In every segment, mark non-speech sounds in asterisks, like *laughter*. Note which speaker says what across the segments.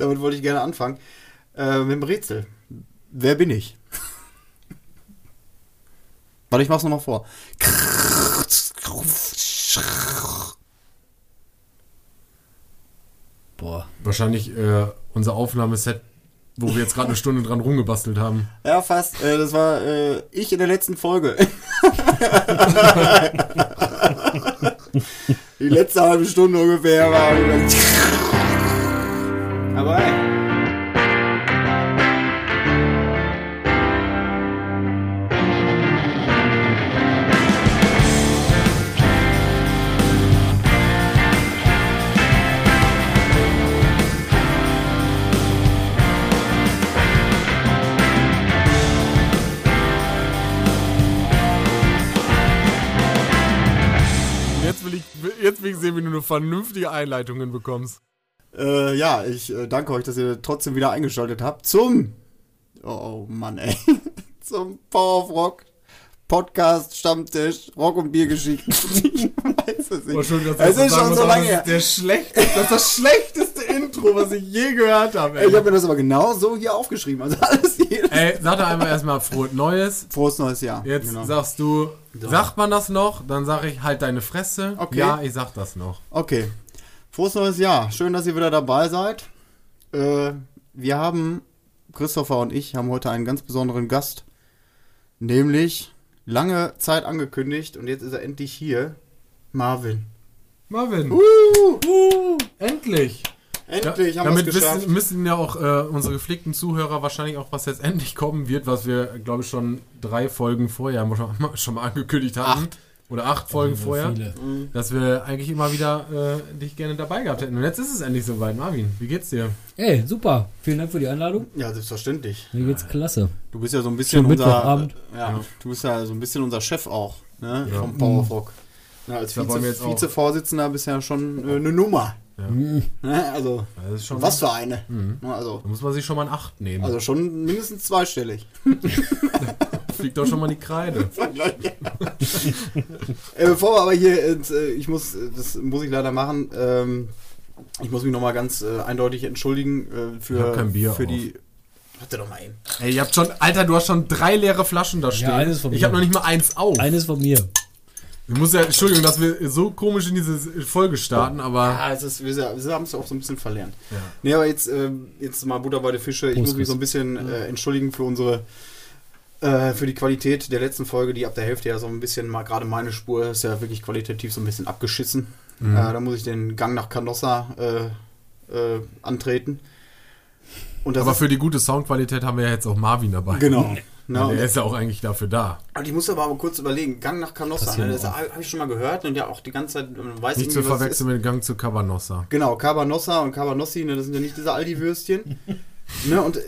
Speaker 1: damit wollte ich gerne anfangen. Äh, mit dem Rätsel. Wer bin ich? Warte, ich mach's nochmal vor.
Speaker 2: Boah.
Speaker 3: Wahrscheinlich äh, unser Aufnahmeset, wo wir jetzt gerade eine Stunde dran rumgebastelt haben.
Speaker 1: Ja, fast. Äh, das war äh, ich in der letzten Folge. *laughs* Die letzte halbe Stunde ungefähr war. Hey.
Speaker 3: Jetzt will ich, jetzt will ich sehen, wie du eine vernünftige Einleitung hinbekommst.
Speaker 1: Äh, ja, ich äh, danke euch, dass ihr trotzdem wieder eingeschaltet habt zum. Oh Mann, ey. *laughs* zum Power of Rock Podcast, Stammtisch, Rock- und Biergeschichten. *laughs* ich weiß es nicht.
Speaker 3: Schön, dass
Speaker 1: es ist schon so lange
Speaker 3: das
Speaker 1: her.
Speaker 3: ist der das ist das schlechteste Intro, was ich je gehört habe.
Speaker 1: Ey, Ich habe mir das aber genau so hier aufgeschrieben. Also alles hier.
Speaker 3: ey sag doch einmal erstmal frohes Neues.
Speaker 1: Frohes neues Jahr.
Speaker 3: Jetzt
Speaker 1: Genau.
Speaker 3: sagst du, sagt man das noch? Dann sage ich, halt deine Fresse.
Speaker 1: Okay.
Speaker 3: Ja, ich sag das noch.
Speaker 1: Okay. Frohes neues Jahr. Schön, dass ihr wieder dabei seid. Äh, wir haben, Christopher und ich, haben heute einen ganz besonderen Gast. Nämlich lange Zeit angekündigt und jetzt ist er endlich hier. Marvin.
Speaker 3: Marvin,
Speaker 1: Uh,
Speaker 3: uh, endlich.
Speaker 1: endlich
Speaker 3: Ja,
Speaker 1: haben wir
Speaker 3: damit
Speaker 1: es geschafft.
Speaker 3: wissen, müssen ja auch äh, unsere gepflegten Zuhörer wahrscheinlich auch, was jetzt *laughs* endlich kommen wird, was wir, glaube ich, schon drei Folgen vorher *laughs* schon, mal angekündigt hatten.
Speaker 1: Acht.
Speaker 3: Oder acht Folgen
Speaker 2: Also
Speaker 3: vorher.
Speaker 2: viele.
Speaker 3: Dass wir eigentlich immer wieder äh, dich gerne dabei gehabt hätten. Und jetzt ist es endlich soweit. Marvin, wie geht's dir?
Speaker 2: Ey, super. Vielen Dank für die Einladung.
Speaker 1: Ja, selbstverständlich.
Speaker 2: Mir geht's klasse.
Speaker 1: Du bist ja so ein bisschen
Speaker 2: Schönen
Speaker 1: unser.
Speaker 2: Mittwochabend.
Speaker 1: Ja, du bist ja so ein bisschen unser Chef auch, ne?
Speaker 3: Ja.
Speaker 1: Vom Power of Rock. Ja, als Vize, Vizevorsitzender bist ja schon äh, eine Nummer.
Speaker 3: Ja.
Speaker 2: Mhm.
Speaker 1: Ne? Also,
Speaker 3: Das ist schon,
Speaker 1: was für eine.
Speaker 3: Mhm.
Speaker 1: Ne, Also,
Speaker 3: Da muss man sich schon mal in Acht nehmen.
Speaker 1: also schon mindestens zweistellig. *laughs*
Speaker 3: Fliegt doch schon mal die Kreide. *laughs*
Speaker 1: äh, bevor wir aber hier, ins, äh, ich muss, äh, das muss ich leider machen, ähm, ich muss mich nochmal ganz äh, eindeutig entschuldigen äh, für,
Speaker 3: Ich hab kein Bier
Speaker 1: für
Speaker 3: auf.
Speaker 1: die. Warte doch mal eben.
Speaker 3: Ey, ihr habt schon, Alter, du hast schon drei leere Flaschen da stehen.
Speaker 2: eines von
Speaker 3: ich
Speaker 2: mir.
Speaker 3: habe noch nicht mal eins auf.
Speaker 2: Eines von mir.
Speaker 3: Ich muss ja, Entschuldigung, dass wir so komisch in diese Folge starten, aber
Speaker 1: Ah, es ist, wir, wir haben es auch so ein bisschen verlernt.
Speaker 3: ja.
Speaker 1: Nee, aber jetzt, ähm, jetzt mal Butter bei der Fische. Ich
Speaker 2: Prost,
Speaker 1: muss mich so ein bisschen äh, entschuldigen für unsere, äh, für die Qualität der letzten Folge, die ab der Hälfte ja so ein bisschen, mal gerade meine Spur ist ja wirklich qualitativ so ein bisschen abgeschissen.
Speaker 3: Mhm.
Speaker 1: Äh, da muss ich den Gang nach Canossa äh, äh, antreten.
Speaker 3: Aber für die gute Soundqualität haben wir ja jetzt auch Marvin dabei.
Speaker 1: genau. Ne,
Speaker 3: der ist ja auch eigentlich dafür da.
Speaker 1: und ich muss aber mal kurz überlegen, Gang nach Canossa, ne, das habe ich schon mal gehört und ja auch die ganze Zeit, man weiß
Speaker 3: Nicht zu verwechseln mit dem Gang zu Cabanossa.
Speaker 1: Genau, Cabanossi und Cabanossi, ne, das sind ja nicht diese Aldi-Würstchen. *laughs* ne, und äh,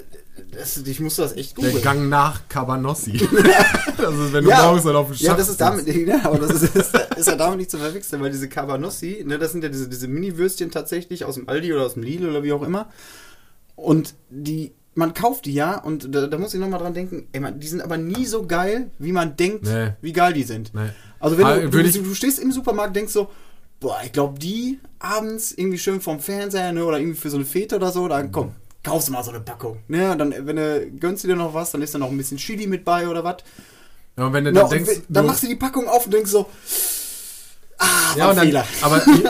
Speaker 1: das, ich musste das echt
Speaker 3: Der
Speaker 1: googeln.
Speaker 3: Gang nach Cabanossi. *laughs* das ist, wenn du
Speaker 1: Ja,
Speaker 3: morgens dann auf dem
Speaker 1: Ja,
Speaker 3: Schach
Speaker 1: das ist damit, ne, aber das ist, ist, ist ja damit nicht zu verwechseln, weil diese Cabanossi, ne, das sind ja diese, diese Mini-Würstchen tatsächlich aus dem Aldi oder aus dem Lidl oder wie auch immer. Und die, man kauft die ja und da, da muss ich nochmal dran denken, ey, man, die sind aber nie so geil, wie man denkt,
Speaker 3: Nee.
Speaker 1: wie geil die sind.
Speaker 3: Nee.
Speaker 1: Also wenn
Speaker 3: Ah,
Speaker 1: du,
Speaker 3: würd
Speaker 1: du, du stehst im Supermarkt denkst so, boah, ich glaube die abends irgendwie schön vom Fernseher ne, oder irgendwie für so eine Fete oder so, dann komm, kaufst du mal so eine Packung. Ne, und dann, wenn du gönnst du dir noch was, dann ist da noch ein bisschen Chili mit bei oder was.
Speaker 3: Ja, und wenn du dann denkst,
Speaker 1: wenn- dann
Speaker 3: du-
Speaker 1: machst du die Packung auf und denkst so, ah,
Speaker 3: ja,
Speaker 1: war
Speaker 3: und dann,
Speaker 1: Fehler.
Speaker 3: aber die,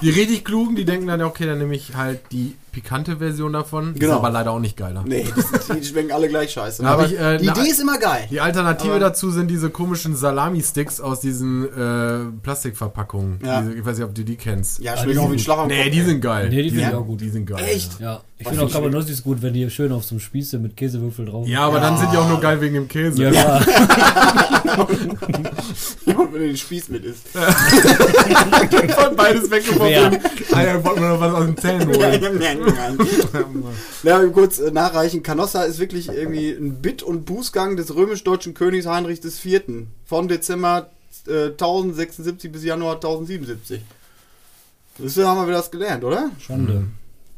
Speaker 3: *laughs* die richtig klugen, die denken dann, ja, okay, dann nehme ich halt die pikante Version davon. Die
Speaker 1: Genau.
Speaker 3: Ist aber leider auch nicht geiler.
Speaker 1: Nee, die, die schmecken alle gleich scheiße. Aber
Speaker 3: ich, äh,
Speaker 1: die Idee ist immer geil.
Speaker 3: Die Alternative
Speaker 1: Aber-
Speaker 3: dazu sind diese komischen Salami-Sticks aus diesen äh, Plastikverpackungen.
Speaker 1: Ja.
Speaker 3: Diese, ich weiß nicht, ob du die kennst.
Speaker 1: Ja,
Speaker 2: Ah,
Speaker 1: schmecken
Speaker 2: die
Speaker 1: auch wie ein
Speaker 2: sind
Speaker 1: Schlag am
Speaker 3: Nee,
Speaker 1: Kopf,
Speaker 3: die
Speaker 1: ey.
Speaker 3: sind geil.
Speaker 2: Nee, die
Speaker 1: Ja?
Speaker 2: ich auch gut.
Speaker 3: Die sind geil.
Speaker 1: Echt?
Speaker 2: Ja, ich finde auch Cabanossis gut, wenn die schön auf so einem Spieß sind mit Käsewürfel drauf.
Speaker 3: Ja, aber dann sind die auch nur geil wegen dem Käse.
Speaker 2: Ja, klar. *laughs*
Speaker 1: Und wenn du den Spieß mit isst. *laughs*
Speaker 3: Von beides weggeworfen.
Speaker 2: Ja.
Speaker 3: Alter, wollten wir noch was aus den Zähnen *laughs* holen.
Speaker 1: Ja, kurz äh, nachreichen. Canossa ist wirklich irgendwie ein Bit- und Bußgang des römisch-deutschen Königs Heinrich IV. Von Dezember äh, 1076 bis Januar 1077. Das haben wir wieder das gelernt, oder?
Speaker 2: Schande.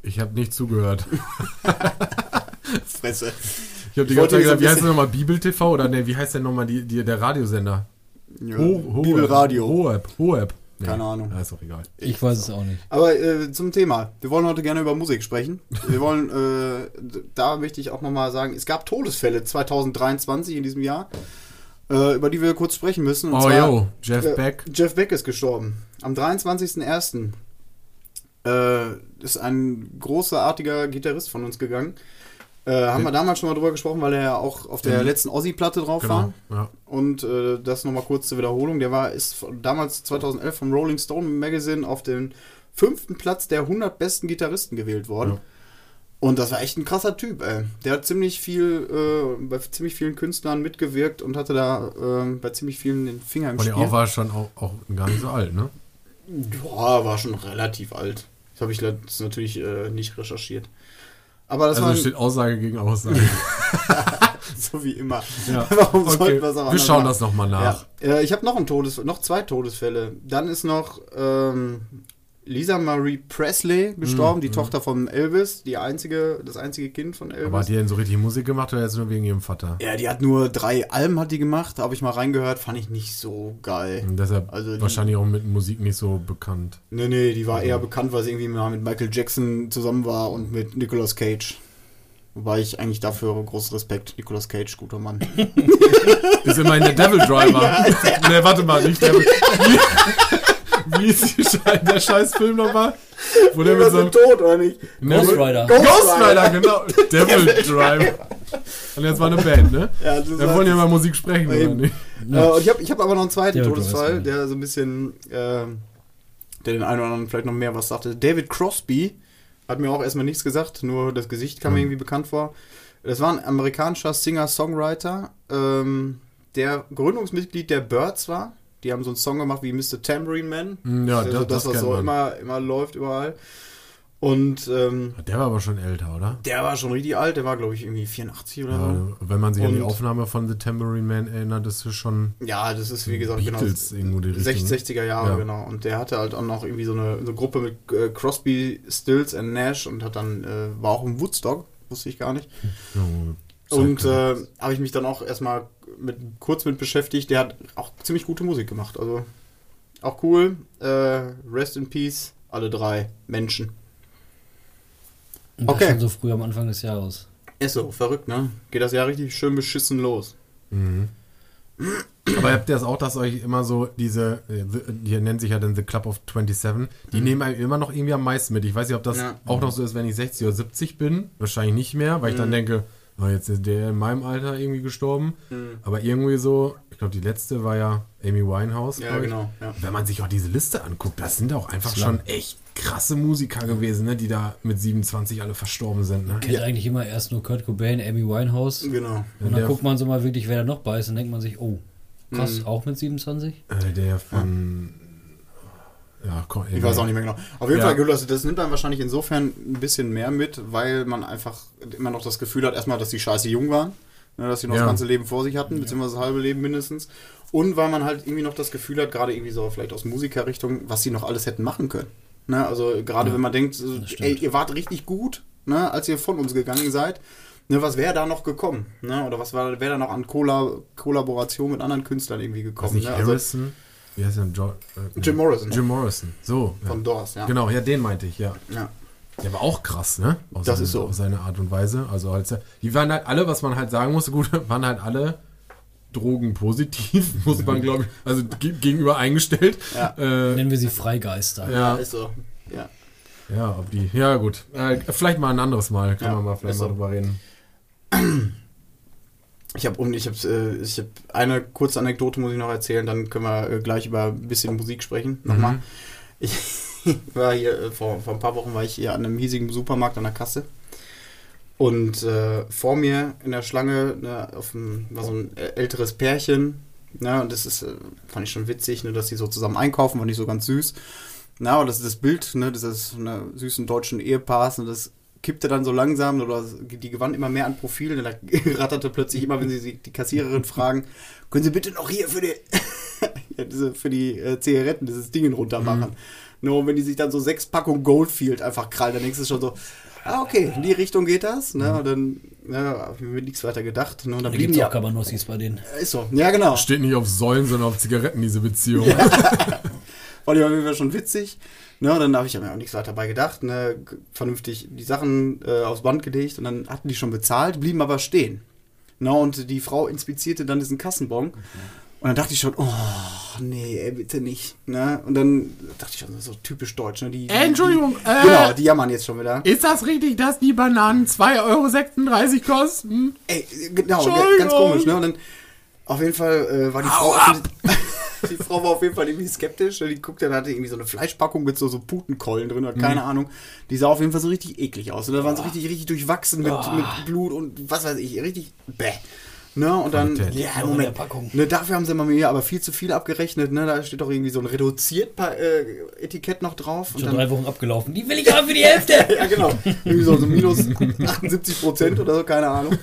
Speaker 3: Ich habe nicht zugehört. *laughs*
Speaker 1: Fresse.
Speaker 3: Ich habe die ganze Zeit gesagt, wie heißt der nochmal? Bibel TV? Oder ne, wie heißt der nochmal die, die, der Radiosender?
Speaker 1: Ja.
Speaker 3: Ho-.
Speaker 1: Bibelradio.
Speaker 3: Hoeb. Hoeb.
Speaker 1: Keine Ahnung.
Speaker 3: Ist auch egal.
Speaker 2: Ich weiß es auch nicht.
Speaker 1: Aber äh, zum Thema. Wir wollen heute gerne über Musik sprechen. Wir wollen, äh, da möchte ich auch nochmal sagen, es gab Todesfälle 2023 in diesem Jahr, äh, über die wir kurz sprechen müssen. Und
Speaker 3: Oh,
Speaker 1: zwar,
Speaker 3: yo, Jeff
Speaker 1: äh,
Speaker 3: Beck.
Speaker 1: Jeff Beck ist gestorben. Am 23.01. Äh, ist ein großartiger Gitarrist von uns gegangen. Äh, haben wir damals schon mal drüber gesprochen, weil er ja auch auf der
Speaker 3: Mhm.
Speaker 1: letzten Ozzy-Platte drauf war.
Speaker 3: Genau. Ja.
Speaker 1: Und äh, das nochmal kurz zur Wiederholung. Der war ist damals 2011 vom Rolling Stone Magazine auf den fünften Platz der 100 besten Gitarristen gewählt worden.
Speaker 3: Ja.
Speaker 1: Und das war echt ein krasser Typ, ey. Der hat ziemlich viel, äh, bei ziemlich vielen Künstlern mitgewirkt und hatte da äh, bei ziemlich vielen den Finger im
Speaker 3: Und
Speaker 1: Spiel.
Speaker 3: der auch war schon auch, auch gar nicht so alt, ne?
Speaker 1: Ja, war schon relativ alt. Das habe ich natürlich äh, nicht recherchiert. Aber das
Speaker 3: also steht Aussage gegen Aussage. *laughs*
Speaker 1: so wie immer.
Speaker 3: ja. *laughs*
Speaker 1: Warum
Speaker 3: Okay.
Speaker 1: sollten wir es auch
Speaker 3: Wir schauen
Speaker 1: machen?
Speaker 3: das nochmal nach.
Speaker 1: Ja, äh, ich habe noch ein Todes, noch zwei Todesfälle. Dann ist noch ähm, Lisa Marie Presley gestorben,
Speaker 3: Mhm,
Speaker 1: die
Speaker 3: mhm.
Speaker 1: Tochter von Elvis, die einzige, das einzige Kind von Elvis.
Speaker 3: Aber hat die denn so richtig Musik gemacht oder jetzt nur wegen ihrem Vater?
Speaker 1: ja, die hat nur drei Alben hat die gemacht, habe ich mal reingehört, fand ich nicht so geil.
Speaker 3: Und deshalb
Speaker 1: Also die-
Speaker 3: wahrscheinlich auch mit Musik nicht so bekannt.
Speaker 1: Nee, nee, die war
Speaker 3: Also-
Speaker 1: eher bekannt, weil sie irgendwie mal mit Michael Jackson zusammen war und mit Nicolas Cage. Wobei ich eigentlich dafür großen Respekt. Nicolas Cage, guter Mann. *laughs*
Speaker 3: Ist immerhin der Devil Driver. *laughs* ne, warte mal, nicht Devil. *laughs* Wie, ist der scheiß Film nochmal? Wo der mit so einem
Speaker 1: tot, oder nicht?
Speaker 3: Ne,
Speaker 2: Ghost Rider.
Speaker 1: Ghost
Speaker 3: Ghost
Speaker 1: Rider.
Speaker 3: Rider, genau. Devil *laughs* Driver. Und jetzt war eine Band, ne?
Speaker 1: Ja, das
Speaker 3: Wir wollen ja mal Musik sprechen, oder
Speaker 1: Eben.
Speaker 3: nicht?
Speaker 1: Äh, und ich habe ich hab aber noch einen zweiten
Speaker 2: Ja, du
Speaker 1: Todesfall, der so ein bisschen, ähm, der den einen oder anderen vielleicht noch mehr was sagte. David Crosby hat mir auch erstmal nichts gesagt, nur das Gesicht kam mir
Speaker 3: Mhm.
Speaker 1: irgendwie bekannt vor. Das war ein amerikanischer Singer-Songwriter, ähm, der Gründungsmitglied der Birds war. Die haben so einen Song gemacht wie Mr. Tambourine Man.
Speaker 3: Hm, Ja,
Speaker 1: also
Speaker 3: das,
Speaker 1: das,
Speaker 3: das,
Speaker 1: was so
Speaker 3: man.
Speaker 1: immer, immer läuft überall. Und ähm,
Speaker 3: Der war aber schon älter, oder?
Speaker 1: der war schon richtig alt, der war glaube ich irgendwie 84 oder so.
Speaker 3: Ja, wenn man sich an die
Speaker 1: Und-
Speaker 3: Aufnahme von The Tambourine Man erinnert, ist es schon
Speaker 1: Ja, das ist wie gesagt
Speaker 3: Beatles irgendwo die Richtung.
Speaker 1: 60, 60er Jahre,
Speaker 3: Ja.
Speaker 1: genau. Und der hatte halt auch noch irgendwie so eine, so Gruppe mit äh, Crosby, Stills und Nash und hat dann, äh, war auch im Woodstock, wusste ich gar nicht.
Speaker 3: Ja,
Speaker 1: Und äh, habe ich mich dann auch erstmal mit, kurz mit beschäftigt. Der hat auch ziemlich gute Musik gemacht. Also auch cool. Äh, Rest in Peace, alle drei Menschen.
Speaker 2: Und das
Speaker 1: Okay.
Speaker 2: schon so früh am Anfang des Jahres.
Speaker 1: Ist so, verrückt, ne? Geht das Jahr richtig schön beschissen los.
Speaker 3: Mhm. Aber habt ihr das auch, dass euch immer so diese, äh, die nennt sich ja dann The Club of 27, die nehmen einem immer noch irgendwie am meisten mit. Ich weiß nicht, ob das
Speaker 1: Mhm. Ja.
Speaker 3: auch noch so ist, wenn ich 60 oder 70 bin. Wahrscheinlich nicht mehr, weil ich dann
Speaker 1: Mhm.
Speaker 3: denke, jetzt ist der in meinem Alter irgendwie gestorben. Aber irgendwie so, ich glaube, die letzte war ja Amy Winehouse.
Speaker 1: Ja, genau. Ja.
Speaker 3: Wenn man sich auch diese Liste anguckt, das sind auch einfach schon echt krasse Musiker gewesen, ne, die da mit 27 alle verstorben sind. Ne?
Speaker 2: Kennt eigentlich immer erst nur Kurt Cobain, Amy Winehouse.
Speaker 1: Genau.
Speaker 2: Und dann
Speaker 3: Der-
Speaker 2: guckt man so mal wirklich, wer da noch bei ist, und denkt man sich, oh, krass,
Speaker 1: Mhm.
Speaker 2: auch mit 27?
Speaker 3: Äh, der von. Ja, komm,
Speaker 1: Ich weiß auch nicht mehr genau. Auf jeden
Speaker 3: Ja.
Speaker 1: Fall, also das nimmt man wahrscheinlich insofern ein bisschen mehr mit, weil man einfach immer noch das Gefühl hat, erstmal, dass die scheiße jung waren, ne, dass sie noch
Speaker 3: Ja.
Speaker 1: das ganze Leben vor sich hatten, beziehungsweise das halbe Leben mindestens. Und weil man halt irgendwie noch das Gefühl hat, gerade irgendwie so vielleicht aus Musikerrichtung, was sie noch alles hätten machen können. Ne, also gerade wenn man denkt, ey, ihr wart richtig gut, ne, als ihr von uns gegangen seid. Ne, was wäre da noch gekommen? Ne? Oder was wäre da noch an Kolla Kollaboration mit anderen Künstlern irgendwie
Speaker 3: Was
Speaker 1: gekommen?
Speaker 3: nicht
Speaker 1: Ne? Also
Speaker 3: Harrison? Wie heißt der? Jo äh,
Speaker 1: Jim Morrison.
Speaker 3: Jim Morrison. So. Ja.
Speaker 1: von Doors, ja.
Speaker 3: Genau, ja, den meinte ich, ja.
Speaker 1: ja.
Speaker 3: Der war auch krass, ne? Aus
Speaker 1: Das
Speaker 3: seiner,
Speaker 1: ist so.
Speaker 3: Auf seine Art und Weise. Also als er, die waren halt alle, was man halt sagen musste, *laughs* gut, waren halt alle drogenpositiv, *laughs* muss man glaube ich, also ge gegenüber eingestellt.
Speaker 1: Ja.
Speaker 3: Äh,
Speaker 2: Nennen wir sie Freigeister.
Speaker 3: ja,
Speaker 1: ist so. Ja.
Speaker 3: ja, ob die, ja gut. Äh, vielleicht mal ein anderes Mal, können
Speaker 1: Ja,
Speaker 3: wir mal vielleicht mal
Speaker 1: so.
Speaker 3: drüber reden. *clears throat*
Speaker 1: Ich habe ich habe äh, ich habe eine kurze Anekdote muss ich noch erzählen, dann können wir äh, gleich über ein bisschen Musik sprechen. Nochmal.
Speaker 3: Mhm.
Speaker 1: Ich *laughs* war hier äh, vor, vor ein paar Wochen war ich hier an einem hiesigen Supermarkt an der Kasse und äh, vor mir in der Schlange ne, auf dem, war so ein älteres Pärchen. Ne, und das ist fand ich schon witzig, ne, dass sie so zusammen einkaufen, fand ich so ganz süß. Na, und das ist das Bild, ne, dieses ne, süßen deutschen Ehepaars und das kippte dann so langsam oder die gewann immer mehr an Profil und da *laughs* ratterte plötzlich immer, wenn sie die Kassiererin fragen, können Sie bitte noch hier für die, *laughs* ja, diese, für die äh, Zigaretten dieses Ding runter machen. Nur wenn die sich dann so sechs Packungen Goldfield einfach krallen, dann denkst du schon so, ah, okay, in die Richtung geht das. Ne? Und dann ne, hab ich mir nichts weiter gedacht. Ne? Und dann
Speaker 2: Da
Speaker 1: blieben
Speaker 2: gibt es
Speaker 1: die
Speaker 2: auch Cabanossis bei denen.
Speaker 1: Ist so, ja genau.
Speaker 3: Steht nicht auf Säulen, sondern auf Zigaretten, diese Beziehung.
Speaker 1: Vor *laughs* Auf jeden Fall schon witzig. Ne, und dann habe ich mir auch nichts weiter dabei gedacht. Ne, vernünftig die Sachen äh, aufs Band gelegt und dann hatten die schon bezahlt, blieben aber stehen. Ne, und die Frau inspizierte dann diesen Kassenbon. Und dann dachte ich schon, oh, nee, ey, bitte nicht. Ne? Und dann dachte ich schon, das ist so typisch deutsch. Ne? Die, die,
Speaker 3: Entschuldigung,
Speaker 1: Die,
Speaker 3: äh,
Speaker 1: genau, die jammern jetzt schon wieder.
Speaker 3: Ist das richtig, dass die Bananen 2,36 Euro kosten?
Speaker 1: Ey, genau, ganz komisch, ne? Und dann auf jeden Fall äh, war die Frau. *laughs* die Frau war auf jeden Fall irgendwie skeptisch. Die guckte, da hatte irgendwie so eine Fleischpackung mit so, so Putenkollen drin oder
Speaker 3: Mhm.
Speaker 1: keine Ahnung. Die sah auf jeden Fall so richtig eklig aus. Und da waren so richtig, richtig durchwachsen mit, mit Blut und was weiß ich, richtig bäh. Ne, und dann, ja, Moment, ne, dafür haben sie immer mir aber viel zu viel abgerechnet, ne, da steht doch irgendwie so ein reduziert äh, Etikett noch drauf. Und
Speaker 2: Schon
Speaker 1: dann,
Speaker 2: drei Wochen abgelaufen. Die will ich haben für die Hälfte. *laughs*
Speaker 1: ja, genau. Irgendwie so, so minus 78 Prozent oder so, keine Ahnung.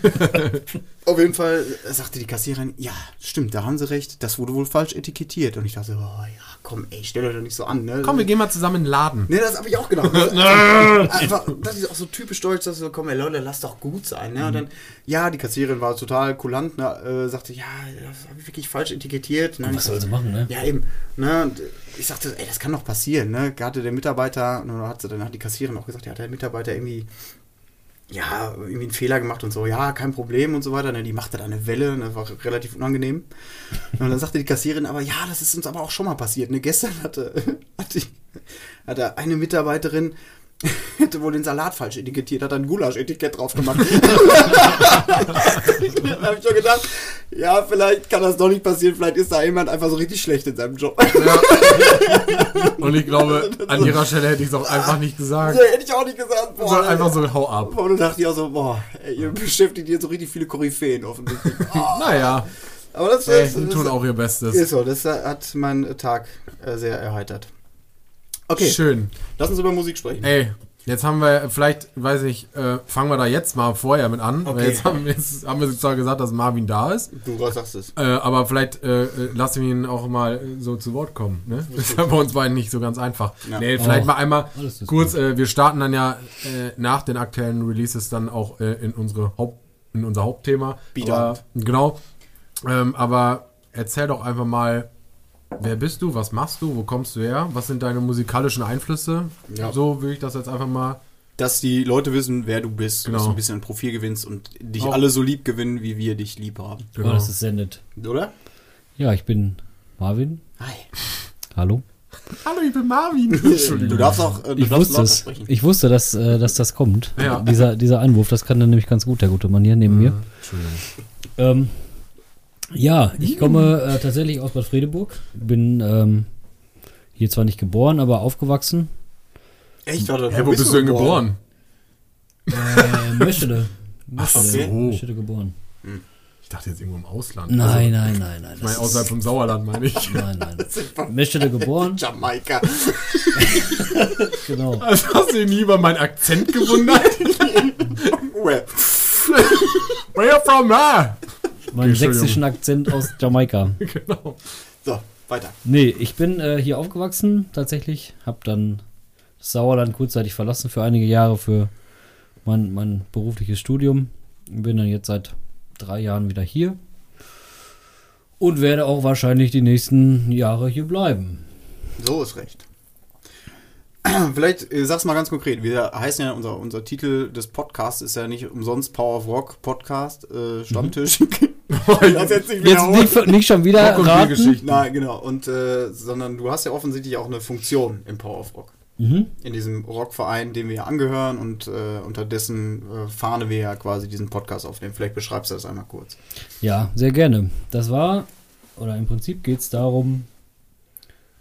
Speaker 1: *laughs* Auf jeden Fall sagte die Kassiererin, ja, stimmt, da haben sie recht, das wurde wohl falsch etikettiert. Und ich dachte, oh ja, komm, ey, stell euch doch nicht so an, ne?
Speaker 3: Komm, wir gehen mal zusammen in den Laden.
Speaker 1: Ne, das habe ich auch gedacht. *laughs* Einfach, das ist auch so typisch deutsch, dass so, komm, ey, Leute, lass doch gut sein. Ne? Und dann, ja, die Kassiererin war total kulant, ne, äh, sagte, ja, das habe ich wirklich falsch etikettiert. Ne?
Speaker 2: Was soll sie machen, ne?
Speaker 1: Ja, eben. Ne? Und ich sagte, ey, das kann doch passieren. Ne? Hatte der Mitarbeiter, und dann hat, sie, hat die Kassiererin auch gesagt, ja, hat der Mitarbeiter irgendwie, ja, irgendwie einen Fehler gemacht und so, ja, kein Problem und so weiter. Ne? Die machte da eine Welle, und das war relativ unangenehm. Und dann sagte die Kassiererin, aber ja, das ist uns aber auch schon mal passiert. Ne? Gestern hatte, *laughs* hatte, hatte eine Mitarbeiterin, *laughs* hätte wohl den Salat falsch etikettiert, hat ein Gulasch-Etikett drauf gemacht. *laughs* dann habe ich schon gedacht, ja, vielleicht kann das doch nicht passieren, vielleicht ist da jemand einfach so richtig schlecht in seinem Job.
Speaker 3: Und ich glaube, an ihrer Stelle hätte ich es auch einfach nicht gesagt.
Speaker 1: Ja, hätte ich auch nicht gesagt. Boah,
Speaker 3: Sondern einfach so, hau ab.
Speaker 1: Und dann dachte ich auch so, boah, ey, ihr beschäftigt jetzt so richtig viele Koryphäen offensichtlich. Oh, *laughs*
Speaker 3: Naja,
Speaker 1: aber das,
Speaker 3: ey,
Speaker 1: das, das,
Speaker 3: tun auch ihr Bestes.
Speaker 1: ist so, das hat meinen Tag äh, sehr erheitert. Okay,
Speaker 3: Schön.
Speaker 1: lass uns über Musik sprechen.
Speaker 3: Ey, jetzt haben wir, vielleicht, weiß ich, äh, fangen wir da jetzt mal vorher mit an.
Speaker 1: Okay.
Speaker 3: Weil jetzt haben, wir- jetzt haben wir zwar gesagt, dass Marvin da ist.
Speaker 1: Du sagst es.
Speaker 3: Äh, aber vielleicht äh, lassen wir ihn auch mal so zu Wort kommen. Ne? *laughs* Das ist ja bei uns beiden nicht so ganz einfach.
Speaker 1: Ja.
Speaker 3: Nee, vielleicht
Speaker 2: Oh,
Speaker 3: mal einmal kurz, äh, wir starten dann ja äh, nach den aktuellen Releases dann auch äh, in, unsere Haupt, in unser Hauptthema.
Speaker 1: Beat
Speaker 3: aber. Genau. Ähm, aber erzähl doch einfach mal, wer bist du, was machst du, wo kommst du her, was sind deine musikalischen Einflüsse?
Speaker 1: Ja.
Speaker 3: So würde ich das jetzt einfach mal.
Speaker 1: Dass die Leute wissen, wer du bist,
Speaker 3: Genau.
Speaker 1: dass du ein bisschen ein Profil gewinnst und dich
Speaker 3: Auch-
Speaker 1: alle so lieb gewinnen, wie wir dich lieb haben.
Speaker 3: Genau.
Speaker 2: Oh, das ist sehr nett.
Speaker 1: Oder?
Speaker 2: Ja, ich bin Marvin.
Speaker 1: Hi.
Speaker 2: Hallo.
Speaker 3: Hallo, ich bin Marvin. *laughs*
Speaker 1: Du darfst auch äh, du
Speaker 2: Ich
Speaker 1: darfst
Speaker 2: wusste es.
Speaker 1: sprechen.
Speaker 2: Ich wusste, dass, äh, dass das kommt.
Speaker 3: Ja.
Speaker 2: Dieser, dieser Einwurf, das kann dann nämlich ganz gut, der gute Mann hier neben mir.
Speaker 3: Entschuldigung.
Speaker 2: Ähm, ja, ich komme äh, tatsächlich aus Bad Fredeburg. Bin ähm, hier zwar nicht geboren, aber aufgewachsen.
Speaker 1: Echt? Warte,
Speaker 3: Hä, wo bist du denn geboren?
Speaker 2: Äh, Meschede.
Speaker 3: Ach so.
Speaker 2: Meschede, Meschede geboren.
Speaker 3: Ich dachte jetzt irgendwo im Ausland.
Speaker 2: Nein, nein, nein, nein.
Speaker 3: Ich meine, außerhalb
Speaker 2: ist-
Speaker 3: vom Sauerland, meine ich.
Speaker 2: Nein, nein. Meschede geboren,
Speaker 1: Jamaika.
Speaker 2: genau. *laughs*
Speaker 3: Also hast du nie über meinen Akzent gewundert? *laughs* Where you from? Ah?
Speaker 2: Meinen sächsischen Akzent aus *laughs* Jamaika.
Speaker 3: Genau.
Speaker 1: So, weiter.
Speaker 2: Nee, ich bin äh, hier aufgewachsen tatsächlich. Hab dann das Sauerland kurzzeitig verlassen für einige Jahre für mein, mein berufliches Studium. Bin dann jetzt seit drei Jahren wieder hier. Und werde auch wahrscheinlich die nächsten Jahre hier bleiben.
Speaker 1: So ist recht. *clears throat* Vielleicht äh, sag's mal ganz konkret. Wir heißen ja, unser, unser Titel des Podcasts ist ja nicht umsonst Power of Rock Podcast, äh, Stammtisch. *laughs* *laughs* Lass jetzt nicht.
Speaker 2: Jetzt nicht, nicht schon wieder raten.
Speaker 1: Nein, genau. Und, äh, sondern du hast ja offensichtlich auch eine Funktion im Power of Rock.
Speaker 2: Mhm.
Speaker 1: In diesem Rockverein, dem wir ja angehören und äh, unter dessen äh, Fahne wir ja quasi diesen Podcast aufnehmen. Vielleicht beschreibst du das einmal kurz.
Speaker 2: Ja, sehr gerne. Das war, oder im Prinzip geht es darum,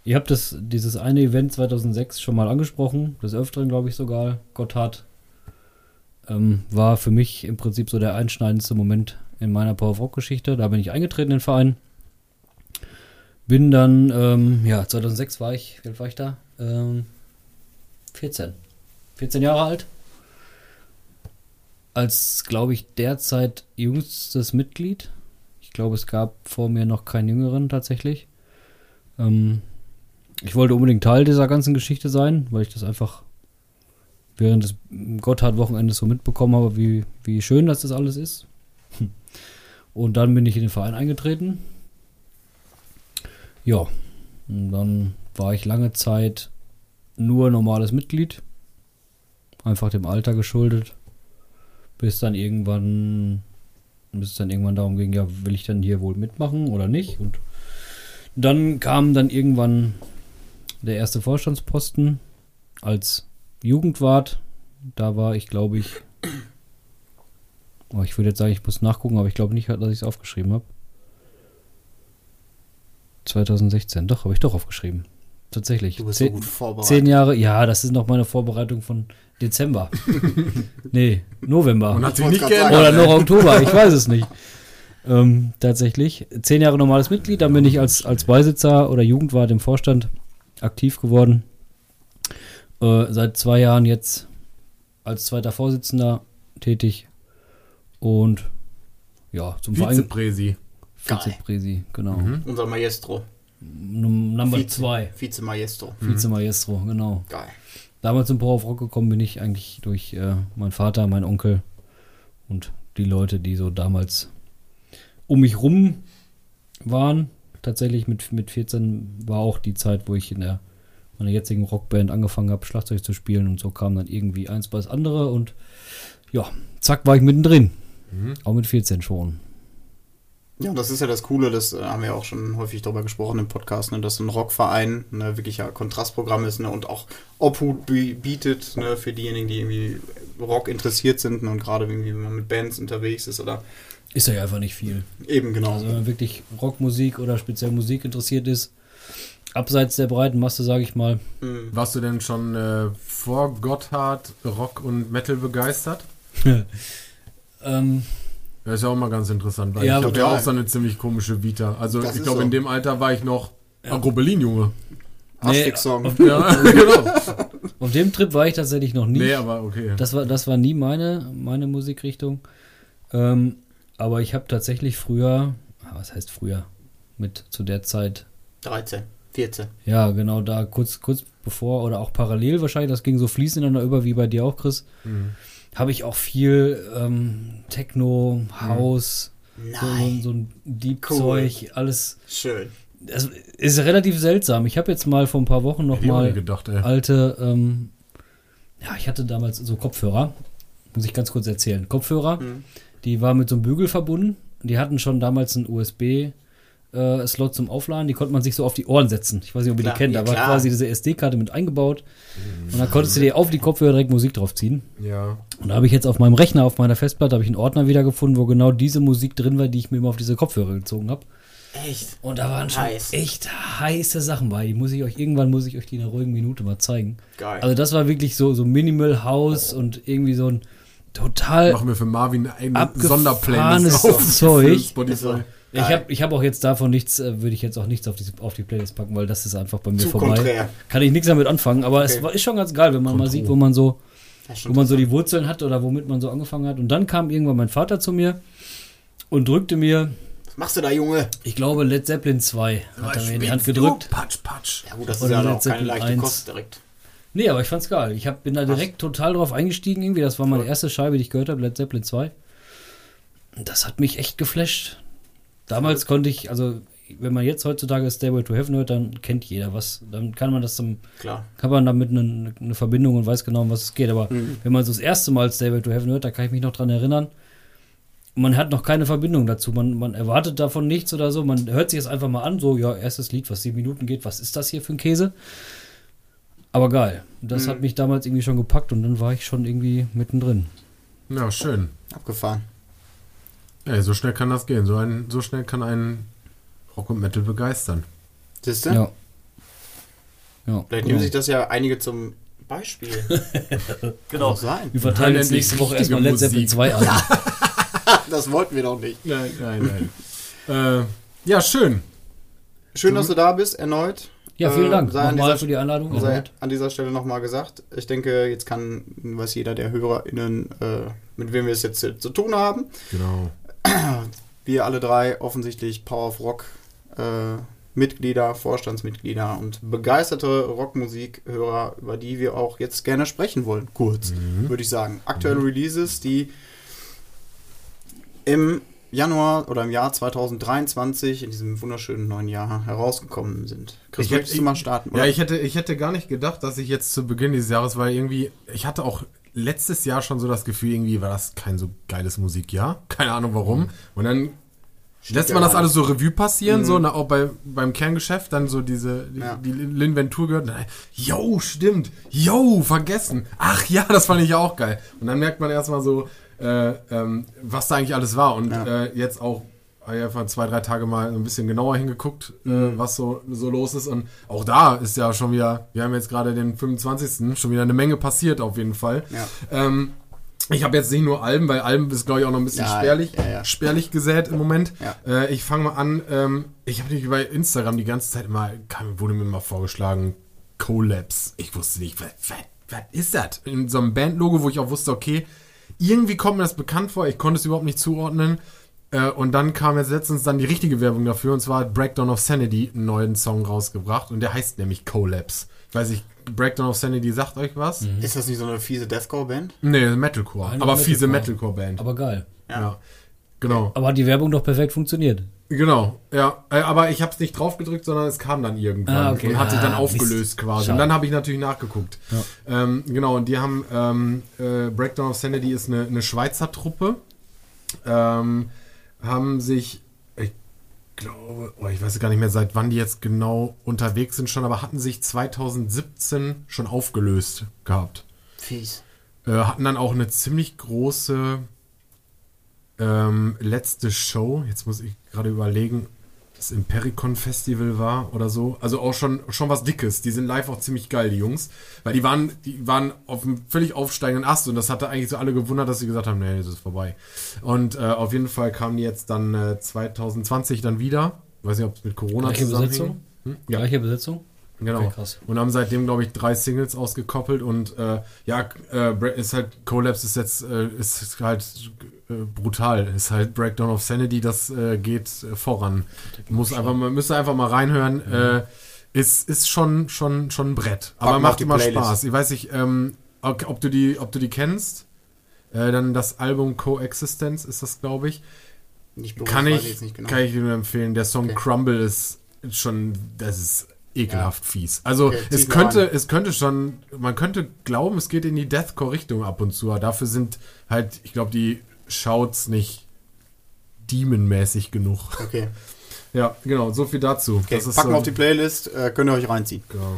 Speaker 2: ihr habt das, dieses eine Event 2006 schon mal angesprochen, des Öfteren glaube ich sogar, Gotthard, ähm, war für mich im Prinzip so der einschneidendste Moment in meiner Power of Rock Geschichte. Da bin ich eingetreten in den Verein. Bin dann, ähm, ja, 2006 war ich, wie alt war ich da? Ähm, 14. 14 Jahre alt. Als, glaube ich, derzeit jüngstes Mitglied. Ich glaube, es gab vor mir noch keinen Jüngeren tatsächlich. Ähm, ich wollte unbedingt Teil dieser ganzen Geschichte sein, weil ich das einfach während des Gotthard-Wochenendes so mitbekommen habe, wie, wie schön das das alles ist. Hm. Und dann bin ich in den Verein eingetreten. Ja, und dann war ich lange Zeit nur normales Mitglied. Einfach dem Alter geschuldet. Bis dann irgendwann, bis es dann irgendwann darum ging, ja, will ich dann hier wohl mitmachen oder nicht? Und dann kam dann irgendwann der erste Vorstandsposten als Jugendwart. Da war ich, glaube ich, oh, ich würde jetzt sagen, ich muss nachgucken, aber ich glaube nicht, dass ich es aufgeschrieben habe. 2016, doch, habe ich doch aufgeschrieben. Tatsächlich.
Speaker 1: Du bist
Speaker 2: Zehn-
Speaker 1: so gut vorbereitet.
Speaker 2: Zehn Jahre, ja, das ist noch meine Vorbereitung von Dezember. *laughs* nee, November.
Speaker 3: Und hat sich
Speaker 1: Ich
Speaker 3: nicht geändert.
Speaker 2: Oder noch Oktober, ich weiß es nicht. Ähm, tatsächlich. Zehn Jahre normales Mitglied, dann bin ich als, als Beisitzer oder Jugendwart im Vorstand aktiv geworden. Äh, seit zwei Jahren jetzt als zweiter Vorsitzender tätig. Und ja, zum Verein.
Speaker 3: Vizepräsi.
Speaker 2: Vizepräsi, genau.
Speaker 3: Mhm.
Speaker 1: Unser Maestro.
Speaker 2: Num- Number
Speaker 1: Vize.
Speaker 2: 2.
Speaker 1: Vize-Maestro.
Speaker 2: Vize-Maestro, genau.
Speaker 1: Geil.
Speaker 2: Damals zum Power of Rock gekommen bin ich eigentlich durch äh, meinen Vater, meinen Onkel und die Leute, die so damals um mich rum waren. Tatsächlich mit, mit 14 war auch die Zeit, wo ich in der meiner jetzigen Rockband angefangen habe, Schlagzeug zu spielen und so kam dann irgendwie eins bei das andere und ja, zack, war ich mittendrin.
Speaker 3: Mhm.
Speaker 2: Auch mit 14 schon.
Speaker 1: Ja, das ist ja das Coole, das äh, haben wir auch schon häufig darüber gesprochen im Podcast, ne, dass ein Rockverein ne, wirklich ja Kontrastprogramm ist ne, und auch Obhut bi- bietet ne, für diejenigen, die irgendwie Rock interessiert sind ne, und gerade irgendwie, wenn man mit Bands unterwegs ist oder
Speaker 2: Ist ja einfach nicht viel.
Speaker 1: eben genau.
Speaker 2: Also wenn man wirklich Rockmusik oder speziell Musik interessiert ist, abseits der breiten Masse, sage ich mal,
Speaker 1: Mhm.
Speaker 3: Warst du denn schon äh, vor Gotthard Rock und Metal begeistert? *laughs*
Speaker 2: ähm,
Speaker 3: Das ist ja auch mal ganz interessant, weil
Speaker 2: Ja,
Speaker 3: ich habe ja auch so eine ziemlich komische Vita. Also
Speaker 1: Das
Speaker 3: ich glaube,
Speaker 1: so.
Speaker 3: in dem Alter war ich noch Agrobelin, Junge.
Speaker 1: Asterix-Song. *laughs*
Speaker 3: Ja, *laughs* genau.
Speaker 2: auf dem Trip war ich tatsächlich noch nie.
Speaker 3: Nee, aber okay.
Speaker 2: Das war, das war nie meine, meine Musikrichtung. Ähm, aber ich habe tatsächlich früher, ah, was heißt früher? Mit zu der Zeit,
Speaker 1: 13, 14.
Speaker 2: ja, genau da kurz, kurz bevor oder auch parallel wahrscheinlich, das ging so fließend ineinander über wie bei dir auch, Chris,
Speaker 3: Mhm.
Speaker 2: Habe ich auch viel ähm, Techno, House, so,
Speaker 1: Nein.
Speaker 2: so ein Deep-Zeug, alles.
Speaker 1: Schön.
Speaker 2: Es ist relativ seltsam. Ich habe jetzt mal vor ein paar Wochen noch
Speaker 3: Hätte nie
Speaker 2: mal
Speaker 3: gedacht,
Speaker 2: alte, ähm, ja, ich hatte damals so Kopfhörer, muss ich ganz kurz erzählen. Kopfhörer,
Speaker 1: Mhm.
Speaker 2: die war mit so einem Bügel verbunden. Die hatten schon damals einen USB-Slot zum Aufladen. Die konnte man sich so auf die Ohren setzen. Ich weiß nicht, ob ihr
Speaker 1: Klar,
Speaker 2: die kennt.
Speaker 1: ja,
Speaker 2: Da war
Speaker 1: klar.
Speaker 2: quasi diese SD-Karte mit eingebaut. Und dann konntest du dir auf die Kopfhörer direkt Musik drauf ziehen.
Speaker 3: Ja.
Speaker 2: Und da habe ich jetzt auf meinem Rechner, auf meiner Festplatte, habe ich einen Ordner wiedergefunden, wo genau diese Musik drin war, die ich mir immer auf diese Kopfhörer gezogen habe.
Speaker 1: Echt?
Speaker 2: Und da waren schon
Speaker 1: Heiß.
Speaker 2: echt heiße Sachen bei. Die muss ich euch, irgendwann muss ich euch die in einer ruhigen Minute mal zeigen.
Speaker 1: Geil.
Speaker 2: Also das war wirklich so, so Minimal House und irgendwie so ein total
Speaker 3: Machen wir für Marvin eine
Speaker 2: Abgefahrenes
Speaker 3: Sonderplaylist
Speaker 2: Zeug.
Speaker 3: Spotify.
Speaker 1: So.
Speaker 2: Ich habe ich hab auch jetzt davon nichts, äh, würde ich jetzt auch nichts auf die, auf die Playlist packen, weil das ist einfach bei mir
Speaker 1: Zu
Speaker 2: vorbei.
Speaker 1: konträr.
Speaker 2: Kann ich nichts damit anfangen, aber es
Speaker 1: Okay.
Speaker 2: war, ist schon ganz geil, wenn man mal
Speaker 3: Kontro.
Speaker 2: sieht, wo man so, wo man so die Wurzeln hat oder womit man so angefangen hat. Und dann kam irgendwann mein Vater zu mir und drückte mir,
Speaker 1: Was machst du da, Junge?
Speaker 2: ich glaube, Led Zeppelin 2 hat er mir in die Hand
Speaker 3: Spielst du?
Speaker 2: gedrückt.
Speaker 3: Patsch, patsch.
Speaker 1: Ja gut, das ist
Speaker 2: Oder
Speaker 1: ja
Speaker 2: Led
Speaker 1: auch keine
Speaker 2: Zeppelin
Speaker 1: leichte
Speaker 2: 1.
Speaker 1: Kost direkt.
Speaker 2: Nee, aber ich fand's geil. Ich hab, bin da direkt total drauf eingestiegen irgendwie. Das war meine erste Scheibe, die ich gehört habe, Led Zeppelin 2. Und das hat mich echt geflasht. Damals konnte ich, also wenn man jetzt heutzutage Stairway to Heaven hört, dann kennt jeder was. Dann kann man das dann,
Speaker 1: Klar.
Speaker 2: kann man damit eine, eine Verbindung und weiß genau, um was es geht. Aber
Speaker 1: Mhm.
Speaker 2: wenn man so das erste Mal Stairway to Heaven hört, da kann ich mich noch dran erinnern. Man hat noch keine Verbindung dazu. Man, man erwartet davon nichts oder so. Man hört sich es einfach mal an, so, ja, erstes Lied, was sieben Minuten geht. Was ist das hier für ein Käse? Aber geil. Das
Speaker 1: Mhm.
Speaker 2: hat mich damals irgendwie schon gepackt und dann war ich schon irgendwie mittendrin.
Speaker 3: Ja, schön.
Speaker 1: Abgefahren.
Speaker 3: Ey, so schnell kann das gehen. So, ein, so schnell kann ein Rock und Metal begeistern.
Speaker 1: Siehst du?
Speaker 2: Ja. Ja.
Speaker 1: Vielleicht
Speaker 2: genau.
Speaker 1: nehmen sich das ja einige zum Beispiel. *laughs*
Speaker 2: Genau.
Speaker 1: Sein.
Speaker 2: Wir verteilen jetzt nächste Woche erstmal Led Zeppelin
Speaker 3: Musik.
Speaker 2: 2 an. *laughs*
Speaker 1: Das wollten wir doch nicht.
Speaker 3: Nein, nein, nein. äh, ja, schön.
Speaker 1: Schön, dass du da bist, erneut.
Speaker 2: Ja, vielen
Speaker 1: Äh,
Speaker 2: Dank
Speaker 1: an
Speaker 2: nochmal
Speaker 1: dieser
Speaker 2: für die Einladung.
Speaker 1: Sei an dieser Stelle nochmal gesagt. Ich denke, jetzt kann, weiß jeder der HörerInnen, äh, mit wem wir es jetzt zu tun haben.
Speaker 3: Genau.
Speaker 1: Wir alle drei offensichtlich Power of Rock äh, Mitglieder, Vorstandsmitglieder und begeisterte Rockmusikhörer, über die wir auch jetzt gerne sprechen wollen. Kurz,
Speaker 3: Mhm.
Speaker 1: würde ich sagen. Aktuelle Releases, die im Januar oder im Jahr 2023 in diesem wunderschönen neuen Jahr herausgekommen sind. Chris,
Speaker 3: Ich hätte-
Speaker 1: möchtest du mal starten?
Speaker 3: Ja, ich hätte, ich hätte gar nicht gedacht, dass ich jetzt zu Beginn dieses Jahres, weil irgendwie, ich hatte auch letztes Jahr schon so das Gefühl, irgendwie war das kein so geiles Musikjahr. Keine Ahnung warum. Und dann lässt man das alles so Revue passieren,
Speaker 1: Mhm.
Speaker 3: so na, auch bei, beim Kerngeschäft, dann so diese, die,
Speaker 1: Ja.
Speaker 3: die Linventur gehört. Yo, stimmt. Yo, vergessen. Ach ja, das fand ich ja auch geil. Und dann merkt man erstmal so, äh, ähm, was da eigentlich alles war. Und
Speaker 1: Ja.
Speaker 3: äh, jetzt auch habe ich einfach zwei, drei Tage mal ein bisschen genauer hingeguckt, äh,
Speaker 1: Mhm.
Speaker 3: was so, so los ist. Und auch da ist ja schon wieder, wir haben jetzt gerade den 25. schon wieder eine Menge passiert auf jeden Fall.
Speaker 1: Ja.
Speaker 3: Ähm, ich habe jetzt nicht nur Alben, weil Alben ist, glaube ich, auch noch ein bisschen
Speaker 1: Ja,
Speaker 3: spärlich,
Speaker 1: ja,
Speaker 3: spärlich gesät im Moment. Äh, ich fange mal an, ähm, ich habe nicht bei Instagram die ganze Zeit immer, kam, wurde mir mal vorgeschlagen, Collabs. Ich wusste nicht, was, was, was ist das? In so einem Bandlogo, wo ich auch wusste, okay, irgendwie kommt mir das bekannt vor, ich konnte es überhaupt nicht zuordnen. Äh, und dann kam jetzt letztens dann die richtige Werbung dafür, und zwar hat Breakdown of Sanity einen neuen Song rausgebracht und der heißt nämlich Collabs. Ich weiß nicht, Breakdown of Sanity sagt euch was?
Speaker 1: Ist das nicht so eine fiese Deathcore-Band?
Speaker 3: Nee, Metalcore.
Speaker 2: Eine
Speaker 3: aber fiese
Speaker 2: Metalcore.
Speaker 3: Metalcore-Band.
Speaker 2: Aber geil.
Speaker 3: Ja. Genau.
Speaker 2: Aber hat die Werbung doch perfekt funktioniert.
Speaker 3: Genau, ja. Äh, Aber ich habe es nicht drauf gedrückt, sondern es kam dann irgendwann
Speaker 2: Ah, okay.
Speaker 3: und hat sich dann
Speaker 2: Ah,
Speaker 3: aufgelöst
Speaker 2: Mist.
Speaker 3: quasi.
Speaker 2: Schade.
Speaker 3: Und dann habe ich natürlich nachgeguckt. Ähm, genau, und die haben ähm, äh, Breakdown of Sanity ist eine, eine Schweizer Truppe. Ähm, haben sich, ich glaube, oh, ich weiß gar nicht mehr, seit wann die jetzt genau unterwegs sind schon, aber hatten sich 2017 schon aufgelöst gehabt.
Speaker 1: Fies.
Speaker 3: Äh, hatten dann auch eine ziemlich große ähm, letzte Show. Jetzt muss ich gerade überlegen, das Impericon Festival war oder so. Also auch schon, schon was Dickes. Die sind live auch ziemlich geil, die Jungs. Weil die waren, die waren auf einem völlig aufsteigenden Ast und das hatte eigentlich so alle gewundert, dass sie gesagt haben, nee, das ist vorbei. Und äh, auf jeden Fall kamen die jetzt dann äh, 2020 dann wieder. Weiß nicht, ob es mit Corona
Speaker 2: Gleiche
Speaker 3: zusammenhing.
Speaker 2: Besetzung?
Speaker 3: Hm? Ja.
Speaker 2: Gleiche Besetzung?
Speaker 3: Genau. Und haben seitdem, glaube ich, drei Singles ausgekoppelt und äh, ja, äh, ist halt, Collapse ist jetzt, äh, ist halt äh, brutal. Ist halt Breakdown of Sanity, das äh, geht voran. Muss einfach mal, müsst ihr einfach mal reinhören. Äh, ist, ist schon, schon, schon ein Brett. Aber
Speaker 1: Packen auf
Speaker 3: macht immer
Speaker 1: Playlist.
Speaker 3: Spaß. Ich weiß nicht, ähm, ob, du die, ob du die kennst. Dann das Album Coexistence ist das, glaube ich.
Speaker 1: Bewusst,
Speaker 3: Kann ich,
Speaker 1: genau.
Speaker 3: kann ich dir nur empfehlen. Der Song
Speaker 1: Okay.
Speaker 3: Crumble ist schon, das ist ekelhaft fies. Also
Speaker 1: Okay,
Speaker 3: es könnte,
Speaker 1: rein.
Speaker 3: es könnte schon, man könnte glauben, es geht in die Deathcore-Richtung ab und zu. Aber dafür sind halt, ich glaube, die Shouts nicht demonmäßig genug.
Speaker 1: Okay, *laughs*
Speaker 3: Ja, genau, so viel dazu.
Speaker 1: okay.
Speaker 3: Das ist
Speaker 1: packen wir
Speaker 3: so-
Speaker 1: auf die Playlist, äh, könnt ihr euch reinziehen.
Speaker 3: Genau.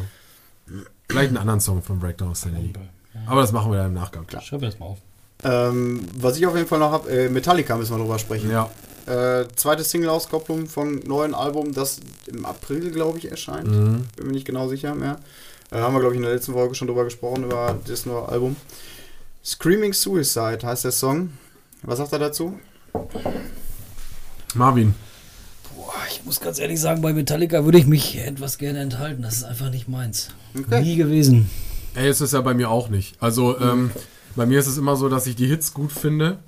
Speaker 3: Vielleicht einen anderen Song von Breakdown of Sanity. Aber das machen wir dann im Nachgang.
Speaker 1: Klar.
Speaker 2: Schreib das mal auf.
Speaker 1: Ähm, was ich auf jeden Fall noch habe, äh, Metallica müssen wir drüber sprechen.
Speaker 3: Ja.
Speaker 1: Äh, zweite Single-Auskopplung vom neuen Album, das im April, glaube ich, erscheint.
Speaker 3: Mhm.
Speaker 1: Bin mir nicht genau sicher mehr. Äh, haben wir, glaube ich, in der letzten Folge schon drüber gesprochen, über das neue Album. Screaming Suicide heißt der Song. Was sagt er dazu?
Speaker 3: Marvin.
Speaker 2: Boah, ich muss ganz ehrlich sagen, bei Metallica würde ich mich etwas gerne enthalten. Das ist einfach nicht meins.
Speaker 1: Okay.
Speaker 2: Nie gewesen.
Speaker 3: Ey, ist es ja bei mir auch nicht. Also, ähm, bei mir ist es immer so, dass ich die Hits gut finde.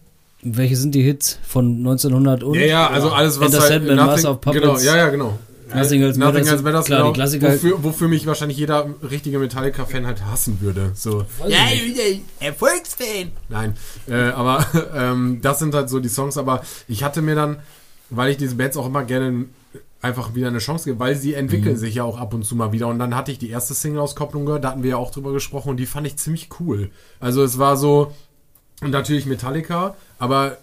Speaker 2: Welche sind die Hits von 1900 und?
Speaker 3: Ja, ja, also alles, was
Speaker 2: Enter
Speaker 3: halt...
Speaker 2: Sandman, Master of Puppets.
Speaker 3: Genau, ja, ja, genau.
Speaker 2: Nothing Else
Speaker 3: Nothing
Speaker 2: Matters.
Speaker 3: Matters,
Speaker 2: Klar,
Speaker 3: genau.
Speaker 2: die Klassiker.
Speaker 3: Wofür, wofür mich wahrscheinlich jeder richtige Metallica-Fan halt hassen würde. So.
Speaker 2: Nicht.
Speaker 4: Erfolgsfan.
Speaker 3: Nein, äh, aber *laughs* ähm, das sind halt so die Songs. Aber ich hatte mir dann, weil ich diese Bands auch immer gerne einfach wieder eine Chance gebe, weil sie
Speaker 2: Mhm.
Speaker 3: entwickeln sich ja auch ab und zu mal wieder. Und dann hatte ich die erste Single-Auskopplung gehört, da hatten wir ja auch drüber gesprochen und die fand ich ziemlich cool. Also es war so, und natürlich Metallica, aber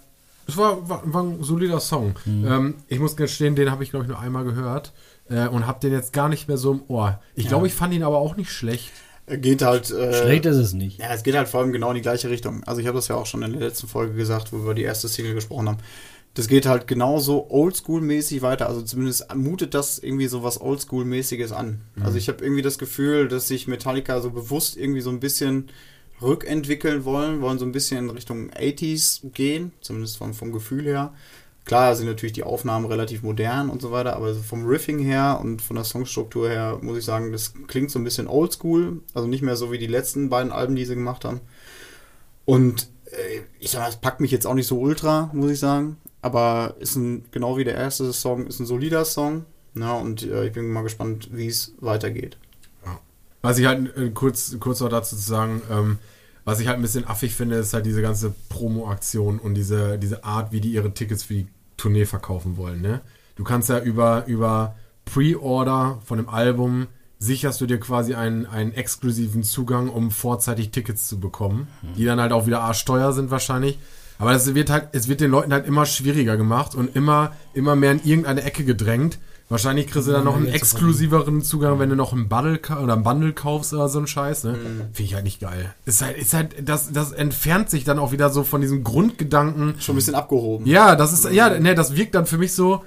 Speaker 3: es war, war, war ein solider Song.
Speaker 2: Mhm.
Speaker 3: Ähm, ich muss gestehen, den habe ich glaube ich nur einmal gehört äh, und habe den jetzt gar nicht mehr so im Ohr. Ich glaube, ich fand ihn aber auch nicht schlecht.
Speaker 1: Äh, Geht halt. Äh,
Speaker 2: Schlecht ist es nicht.
Speaker 1: Ja, es geht halt vor allem genau in die gleiche Richtung. Also ich habe das ja auch schon in der letzten Folge gesagt, wo wir über die erste Single gesprochen haben. Das geht halt genauso oldschool-mäßig weiter. Also zumindest mutet das irgendwie so was oldschool-mäßiges an. Also ich habe irgendwie das Gefühl, dass sich Metallica so bewusst irgendwie so ein bisschen rückentwickeln wollen, wollen so ein bisschen in Richtung 80s gehen, zumindest vom, vom Gefühl her. Klar sind natürlich die Aufnahmen relativ modern und so weiter, aber vom Riffing her und von der Songstruktur her muss ich sagen, das klingt so ein bisschen oldschool, also nicht mehr so wie die letzten beiden Alben, die sie gemacht haben. Und äh, ich sag mal, es packt mich jetzt auch nicht so ultra, muss ich sagen, aber ist ein, genau wie der erste Song, ist ein solider Song. Na, und äh, ich bin mal gespannt, wie es weitergeht.
Speaker 3: Was ich halt äh, kurz, kurz noch dazu zu sagen, ähm, was ich halt ein bisschen affig finde, ist halt diese ganze Promo-Aktion und diese, diese Art, wie die ihre Tickets für die Tournee verkaufen wollen, ne? Du kannst ja über, über Pre-Order von dem Album sicherst du dir quasi einen, einen exklusiven Zugang, um vorzeitig Tickets zu bekommen, die dann halt auch wieder arschteuer sind wahrscheinlich. Aber es wird halt, es wird den Leuten halt immer schwieriger gemacht und immer, immer mehr in irgendeine Ecke gedrängt. Wahrscheinlich kriegst du dann noch einen exklusiveren Zugang, wenn du noch ein Bundle oder ein Bundle kaufst oder so ein Scheiß, ne? Finde ich halt nicht geil. Ist halt, ist halt, das, das entfernt sich dann auch wieder so von diesem Grundgedanken,
Speaker 1: Schon ein bisschen abgehoben.
Speaker 3: ja, das ist, ja, ne, das wirkt dann für mich so,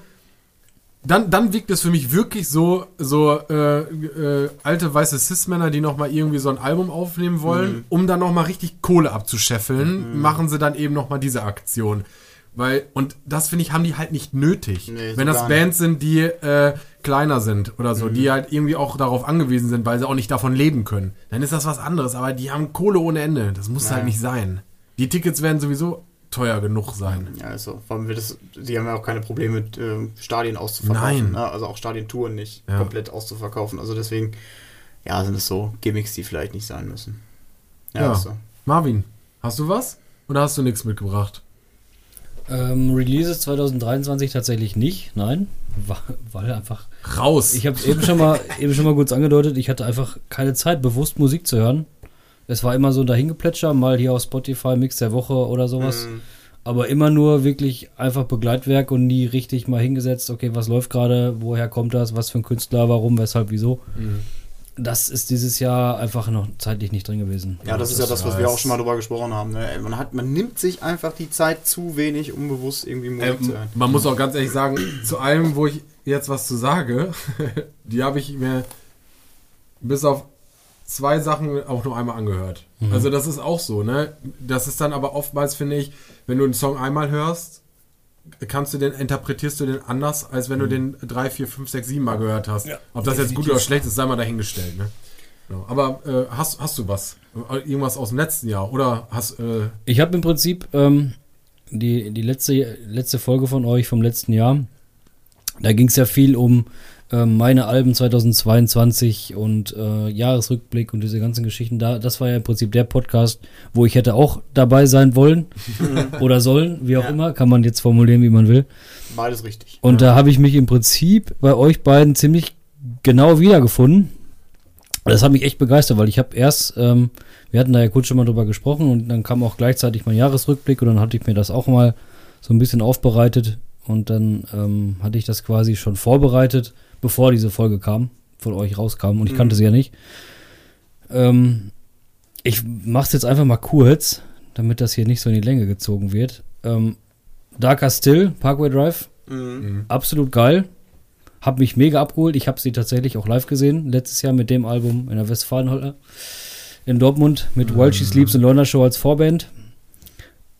Speaker 3: dann, dann wirkt es für mich wirklich so, so äh, äh, alte weiße Cis-Männer, die nochmal irgendwie so ein Album aufnehmen wollen, um dann nochmal richtig Kohle abzuscheffeln, machen sie dann eben nochmal diese Aktion. Weil, und das finde ich, haben die halt nicht nötig.
Speaker 1: Nee, so
Speaker 3: Wenn das Bands sind, die äh, kleiner sind oder so, die halt irgendwie auch darauf angewiesen sind, weil sie auch nicht davon leben können, dann ist das was anderes. Aber die haben Kohle ohne Ende. Das muss
Speaker 1: Ja.
Speaker 3: halt nicht sein. Die Tickets werden sowieso teuer genug sein.
Speaker 1: Ja, also, vor allem wird es, die haben ja auch keine Probleme mit ähm, Stadien auszuverkaufen.
Speaker 3: Nein.
Speaker 1: Ne? Also auch Stadientouren nicht
Speaker 3: Ja.
Speaker 1: komplett auszuverkaufen. Also deswegen, ja, sind es so Gimmicks, die vielleicht nicht sein müssen. Ja,
Speaker 3: Ja.
Speaker 1: ist so.
Speaker 3: Marvin, hast du was? Oder hast du nichts mitgebracht?
Speaker 2: Ähm, Releases 2023 tatsächlich nicht, nein. Weil einfach.
Speaker 3: Raus!
Speaker 2: Ich habe es eben schon mal *laughs* eben schon mal kurz angedeutet, ich hatte einfach keine Zeit, bewusst Musik zu hören. Es war immer so ein Dahingeplätscher, mal hier auf Spotify Mix der Woche oder sowas.
Speaker 1: Mhm.
Speaker 2: Aber immer nur wirklich einfach Begleitwerk und nie richtig mal hingesetzt, okay, was läuft gerade, woher kommt das, was für ein Künstler, warum, weshalb, wieso.
Speaker 3: Mhm.
Speaker 2: Das ist dieses Jahr einfach noch zeitlich nicht drin gewesen.
Speaker 1: Ja, das ist ja das, was wir auch schon mal drüber gesprochen haben. Ne? Man, hat, man nimmt sich einfach die Zeit zu wenig, um bewusst irgendwie Musik zu
Speaker 3: Ähm,
Speaker 1: hören.
Speaker 3: man muss auch ganz ehrlich sagen, zu allem, wo ich jetzt was zu sage, *laughs* die habe ich mir bis auf zwei Sachen auch nur einmal angehört. Also das ist auch so, ne? Das ist dann aber oftmals, finde ich, wenn du einen Song einmal hörst, kannst du den, interpretierst du den anders, als wenn du den drei, vier, fünf, sechs, sieben Mal gehört hast.
Speaker 2: Ja,
Speaker 3: Ob das jetzt gut oder schlecht ist, sei mal dahingestellt, ne? Genau. Aber äh, hast, hast du was? Irgendwas aus dem letzten Jahr? Oder hast, äh,
Speaker 2: Ich habe im Prinzip ähm, die, die letzte, letzte Folge von euch vom letzten Jahr. Da ging es ja viel um ähm, meine Alben 2022 und äh, Jahresrückblick und diese ganzen Geschichten. Da, das war ja im Prinzip der Podcast, wo ich hätte auch dabei sein wollen *laughs* oder sollen, wie auch
Speaker 1: Ja.
Speaker 2: immer. Kann man jetzt formulieren, wie man will.
Speaker 1: Beides richtig.
Speaker 2: Und da habe ich mich im Prinzip bei euch beiden ziemlich genau wiedergefunden. Das hat mich echt begeistert, weil ich habe erst, ähm, wir hatten da ja kurz schon mal drüber gesprochen und dann kam auch gleichzeitig mein Jahresrückblick und dann hatte ich mir das auch mal so ein bisschen aufbereitet und dann ähm, hatte ich das quasi schon vorbereitet, bevor diese Folge kam, von euch rauskam und ich kannte sie ja nicht. Ähm, ich mache es jetzt einfach mal kurz, damit das hier nicht so in die Länge gezogen wird. Ähm, Darker Still, Parkway Drive,
Speaker 1: Mhm.
Speaker 2: absolut geil. Hab mich mega abgeholt. Ich habe sie tatsächlich auch live gesehen. Letztes Jahr mit dem Album in der Westfalenhalle in Dortmund mit While She Sleeps und Lorna Show als Vorband.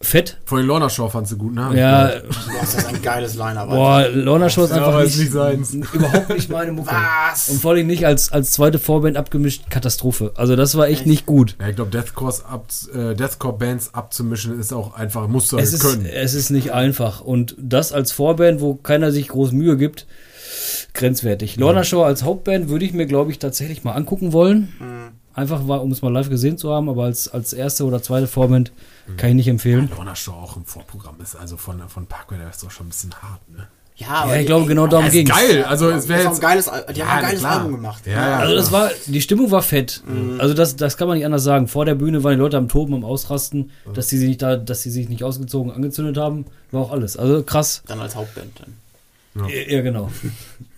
Speaker 2: Fett.
Speaker 3: vor den Lorna Show fandst du gut, ne?
Speaker 2: Ja,
Speaker 1: Boah, ist das ein geiles Line-Up.
Speaker 2: boah, Lorna Show ist
Speaker 3: Ja,
Speaker 2: einfach
Speaker 3: aber
Speaker 2: nicht,
Speaker 3: ist nicht seins.
Speaker 2: überhaupt nicht meine Mucke.
Speaker 1: Was?
Speaker 2: Und vor allem nicht als, als zweite Vorband abgemischt. Katastrophe. Also das war echt nicht gut.
Speaker 3: Ja, ich glaube, Deathcore ab, äh, Deathcore Bands abzumischen ist auch einfach, musst du halt
Speaker 2: Es ist,
Speaker 3: können.
Speaker 2: es ist nicht einfach. Und das als Vorband, wo keiner sich groß Mühe gibt, grenzwertig. Lorna Show als Hauptband würde ich mir, glaube ich, tatsächlich mal angucken wollen.
Speaker 1: Mhm.
Speaker 2: Einfach, war, um es mal live gesehen zu haben, aber als, als erste oder zweite Vorband kann ich nicht empfehlen.
Speaker 3: Lorna Show auch im Vorprogramm ist, also von, von Parkway, der ist doch schon ein bisschen hart, ne?
Speaker 1: Ja,
Speaker 2: Ja, ich glaube, genau darum ging es.
Speaker 3: geil, also es
Speaker 1: Das
Speaker 3: wäre
Speaker 1: auch ein
Speaker 3: jetzt...
Speaker 1: geiles, die
Speaker 3: Ja,
Speaker 1: haben ein geiles
Speaker 3: klar.
Speaker 1: Album gemacht.
Speaker 3: Ja, ja.
Speaker 2: Also das war, die Stimmung war fett. Also das, das kann man nicht anders sagen. Vor der Bühne waren die Leute am Toben, am Ausrasten, dass die sich nicht da, dass sie sich nicht ausgezogen angezündet haben, war auch alles. Also krass.
Speaker 1: Dann als Hauptband. Dann.
Speaker 2: Ja, ja genau.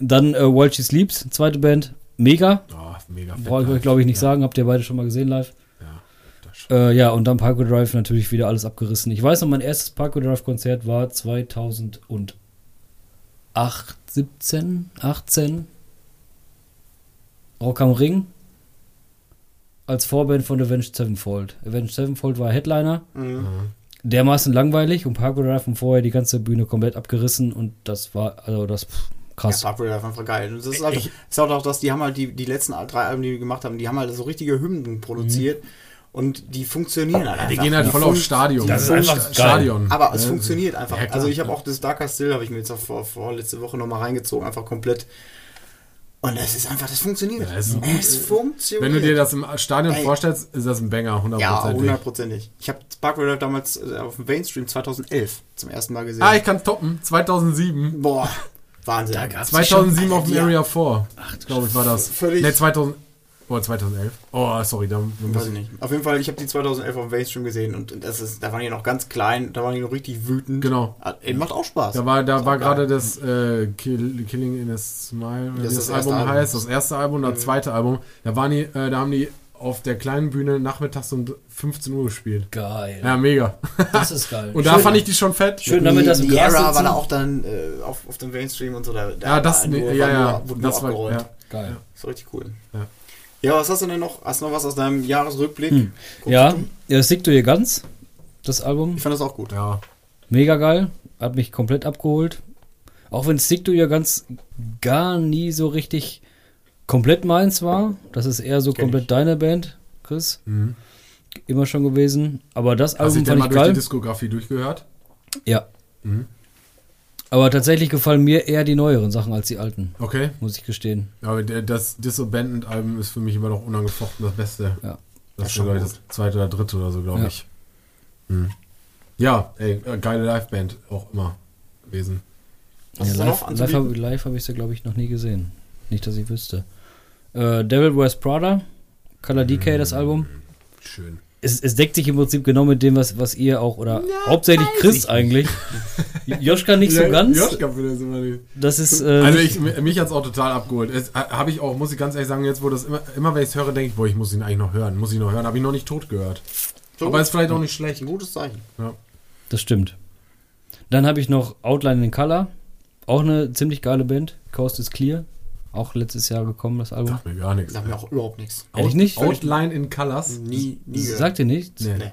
Speaker 2: Dann äh, While She Sleeps, zweite Band, mega.
Speaker 3: Mega fett.
Speaker 2: Brauche ich euch, glaube ich, nicht sagen. Habt ihr beide schon mal gesehen live?
Speaker 3: Ja.
Speaker 2: Äh, ja, und dann Parkway Drive natürlich wieder alles abgerissen. Ich weiß noch, mein erstes Parkway Drive Konzert war 2008, 17, 18. Rock am Ring. Als Vorband von Avenged Sevenfold. Avenged Sevenfold war Headliner.
Speaker 1: Mhm.
Speaker 2: Dermaßen langweilig und Parkway Drive und vorher die ganze Bühne komplett abgerissen und das war, also das, pff,
Speaker 1: Ja,
Speaker 2: krass.
Speaker 1: Parkway Drive einfach geil. Und das ist, halt, ist halt auch das, die haben halt die, die letzten drei Alben, die die gemacht haben, die haben halt so richtige Hymnen produziert und die funktionieren halt
Speaker 3: Die
Speaker 1: einfach.
Speaker 3: gehen halt
Speaker 1: Die
Speaker 3: voll aufs Stadion.
Speaker 2: Das ist einfach.
Speaker 3: Stadion.
Speaker 1: Aber es
Speaker 3: Ja.
Speaker 1: funktioniert einfach.
Speaker 3: Ja,
Speaker 1: also ich habe auch das Darker Still, habe ich mir jetzt auch vor, vor letzte Woche nochmal reingezogen, einfach komplett. Und es ist einfach, das funktioniert.
Speaker 3: Ja, es
Speaker 1: es funktioniert.
Speaker 3: Wenn du dir das im Stadion
Speaker 1: Ey.
Speaker 3: vorstellst, ist das ein Banger, 100%.
Speaker 1: Ja, hundertprozentig. Ich habe Parkway Drive damals äh, auf dem Mainstream 2011 zum ersten Mal gesehen.
Speaker 3: Ah, ich kann toppen. 2007.
Speaker 1: Boah, Wahnsinn.
Speaker 2: Da gab's
Speaker 3: 2007 auf dem. Area 4. Ach, glaube ich, war das.
Speaker 1: Völlig-
Speaker 3: Ne, 2000. Oh, 2011. Oh, sorry, da muss
Speaker 1: Weiß ich nicht. Auf jeden Fall, ich habe die 2011 auf dem Mainstream gesehen und das ist, da waren die noch ganz klein, da waren die noch richtig wütend.
Speaker 3: Genau.
Speaker 1: Ah, ey, macht auch Spaß.
Speaker 3: Da war, da war gerade das äh, Kill, Killing in a Smile,
Speaker 1: Das ist
Speaker 3: das,
Speaker 1: das erste
Speaker 3: Album
Speaker 1: Album.
Speaker 3: heißt, das erste Album, das zweite Album. Da waren die, äh, da haben die auf der kleinen Bühne nachmittags um 15 Uhr gespielt.
Speaker 2: Geil.
Speaker 3: Ja, mega.
Speaker 2: Das ist geil.
Speaker 3: Und da
Speaker 2: Schön.
Speaker 3: fand ich die schon fett.
Speaker 2: Schön, damit das
Speaker 1: die Era war da auch dann äh, auf, auf dem Mainstream und so. Da, da
Speaker 3: Ja, das,
Speaker 1: nur-
Speaker 3: ja, ja,
Speaker 1: nur- wurde
Speaker 3: das war,
Speaker 1: abgerollt.
Speaker 3: ja.
Speaker 2: Geil.
Speaker 1: Das war richtig cool.
Speaker 3: Ja.
Speaker 1: Ja, was hast du denn noch? Hast du noch was aus deinem Jahresrückblick?
Speaker 2: Hm. Ja,
Speaker 1: du?
Speaker 2: ja, Sick to Your Guns, das Album.
Speaker 1: Ich fand das auch gut.
Speaker 3: Ja,
Speaker 2: Mega geil. Hat mich komplett abgeholt. Auch wenn Stick to Your Guns gar nie so richtig komplett meins war. Das ist eher so
Speaker 1: Kenn
Speaker 2: komplett
Speaker 1: ich.
Speaker 2: deine Band, Chris.
Speaker 3: Mhm.
Speaker 2: Immer schon gewesen. Aber das
Speaker 3: Hast du
Speaker 2: Album
Speaker 3: denn mal durch die
Speaker 2: geil.
Speaker 3: Diskografie durchgehört?
Speaker 2: Ja.
Speaker 3: Mhm.
Speaker 2: Aber tatsächlich gefallen mir eher die neueren Sachen als die alten,
Speaker 3: Okay.
Speaker 2: muss ich gestehen.
Speaker 3: Aber das Disobandent-Album ist für mich immer noch unangefochten das Beste.
Speaker 2: Ja.
Speaker 3: Das
Speaker 1: ist
Speaker 3: ist
Speaker 1: schon
Speaker 3: glaube ich
Speaker 1: gut.
Speaker 3: das zweite oder dritte oder so, glaube
Speaker 2: Ja.
Speaker 3: ich. Mhm. Ja, ey, äh, geile Liveband auch immer gewesen.
Speaker 1: Was
Speaker 2: Ja, live live habe hab ich sie, glaube ich, noch nie gesehen. Nicht, dass ich wüsste. Äh, Devil Wears Prada, Color Decay, das Album.
Speaker 3: Schön.
Speaker 2: es, es deckt sich im Prinzip genau mit dem, was, was ihr auch, oder hauptsächlich Chris eigentlich. *laughs* Joschka nicht so ganz.
Speaker 3: Joschka will das immer nicht.
Speaker 2: Das ist. Äh,
Speaker 3: Also ich, mich hat's auch total abgeholt. Habe ich auch, muss ich ganz ehrlich sagen, jetzt wo das immer, immer wenn ich es höre, denke ich, boah, ich muss ihn eigentlich noch hören. Muss ich noch hören. Habe ich noch nicht tot gehört.
Speaker 1: So
Speaker 3: Aber
Speaker 1: gut.
Speaker 3: ist vielleicht auch nicht schlecht.
Speaker 1: ein gutes Zeichen.
Speaker 2: das stimmt. Dann habe ich noch Outline in Color. Auch eine ziemlich geile Band. Coast is Clear. Auch letztes Jahr gekommen, das Album.
Speaker 3: Sagt mir gar nichts.
Speaker 1: Sagt mir auch überhaupt nichts.
Speaker 2: Ehrlich nicht?
Speaker 3: Outline in Colors.
Speaker 1: Nie, nie gehört.
Speaker 2: Sagt ihr nichts?
Speaker 3: Nee.
Speaker 1: Nee.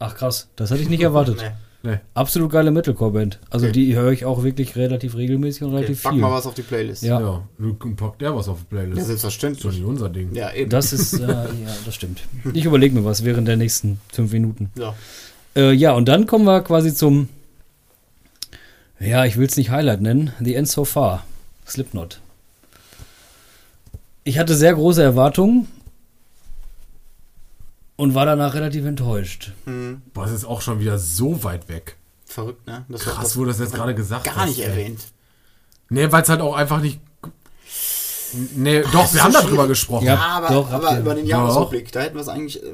Speaker 2: Ach krass, das hatte ich nicht erwartet.
Speaker 1: Nee.
Speaker 3: Nee.
Speaker 2: Absolut geile Metalcore-Band. Also
Speaker 1: Okay.
Speaker 2: die höre ich auch wirklich relativ regelmäßig und
Speaker 1: Okay,
Speaker 2: relativ
Speaker 1: pack
Speaker 2: viel.
Speaker 1: mal was auf die Playlist.
Speaker 2: Ja.
Speaker 3: Ja. du packt der was auf die Playlist.
Speaker 1: Ja,
Speaker 3: ist doch
Speaker 1: selbstverständlich.
Speaker 3: nicht unser Ding.
Speaker 1: Ja, eben.
Speaker 2: Das ist, äh, *laughs* ja, das stimmt. Ich überlege mir was während der nächsten fünf Minuten.
Speaker 1: ja.
Speaker 2: Äh, ja, und dann kommen wir quasi zum, ja, ich will es nicht Highlight nennen, The End So Far, Slipknot. Ich hatte sehr große Erwartungen und war danach relativ enttäuscht.
Speaker 1: Hm.
Speaker 3: Boah, es ist auch schon wieder so weit weg.
Speaker 1: Verrückt, ne? Das
Speaker 3: Krass, wo du das jetzt gerade gesagt
Speaker 1: gar
Speaker 3: hast,
Speaker 1: nicht
Speaker 3: ey.
Speaker 1: erwähnt.
Speaker 3: Nee, weil es halt auch einfach nicht. Nee, doch,
Speaker 1: das ist
Speaker 3: wir haben
Speaker 1: so
Speaker 3: darüber gesprochen.
Speaker 2: Ja.
Speaker 1: Ja, aber,
Speaker 2: doch,
Speaker 1: aber über den
Speaker 3: Doch.
Speaker 1: Jahresrückblick, da hätten wir es eigentlich. Äh,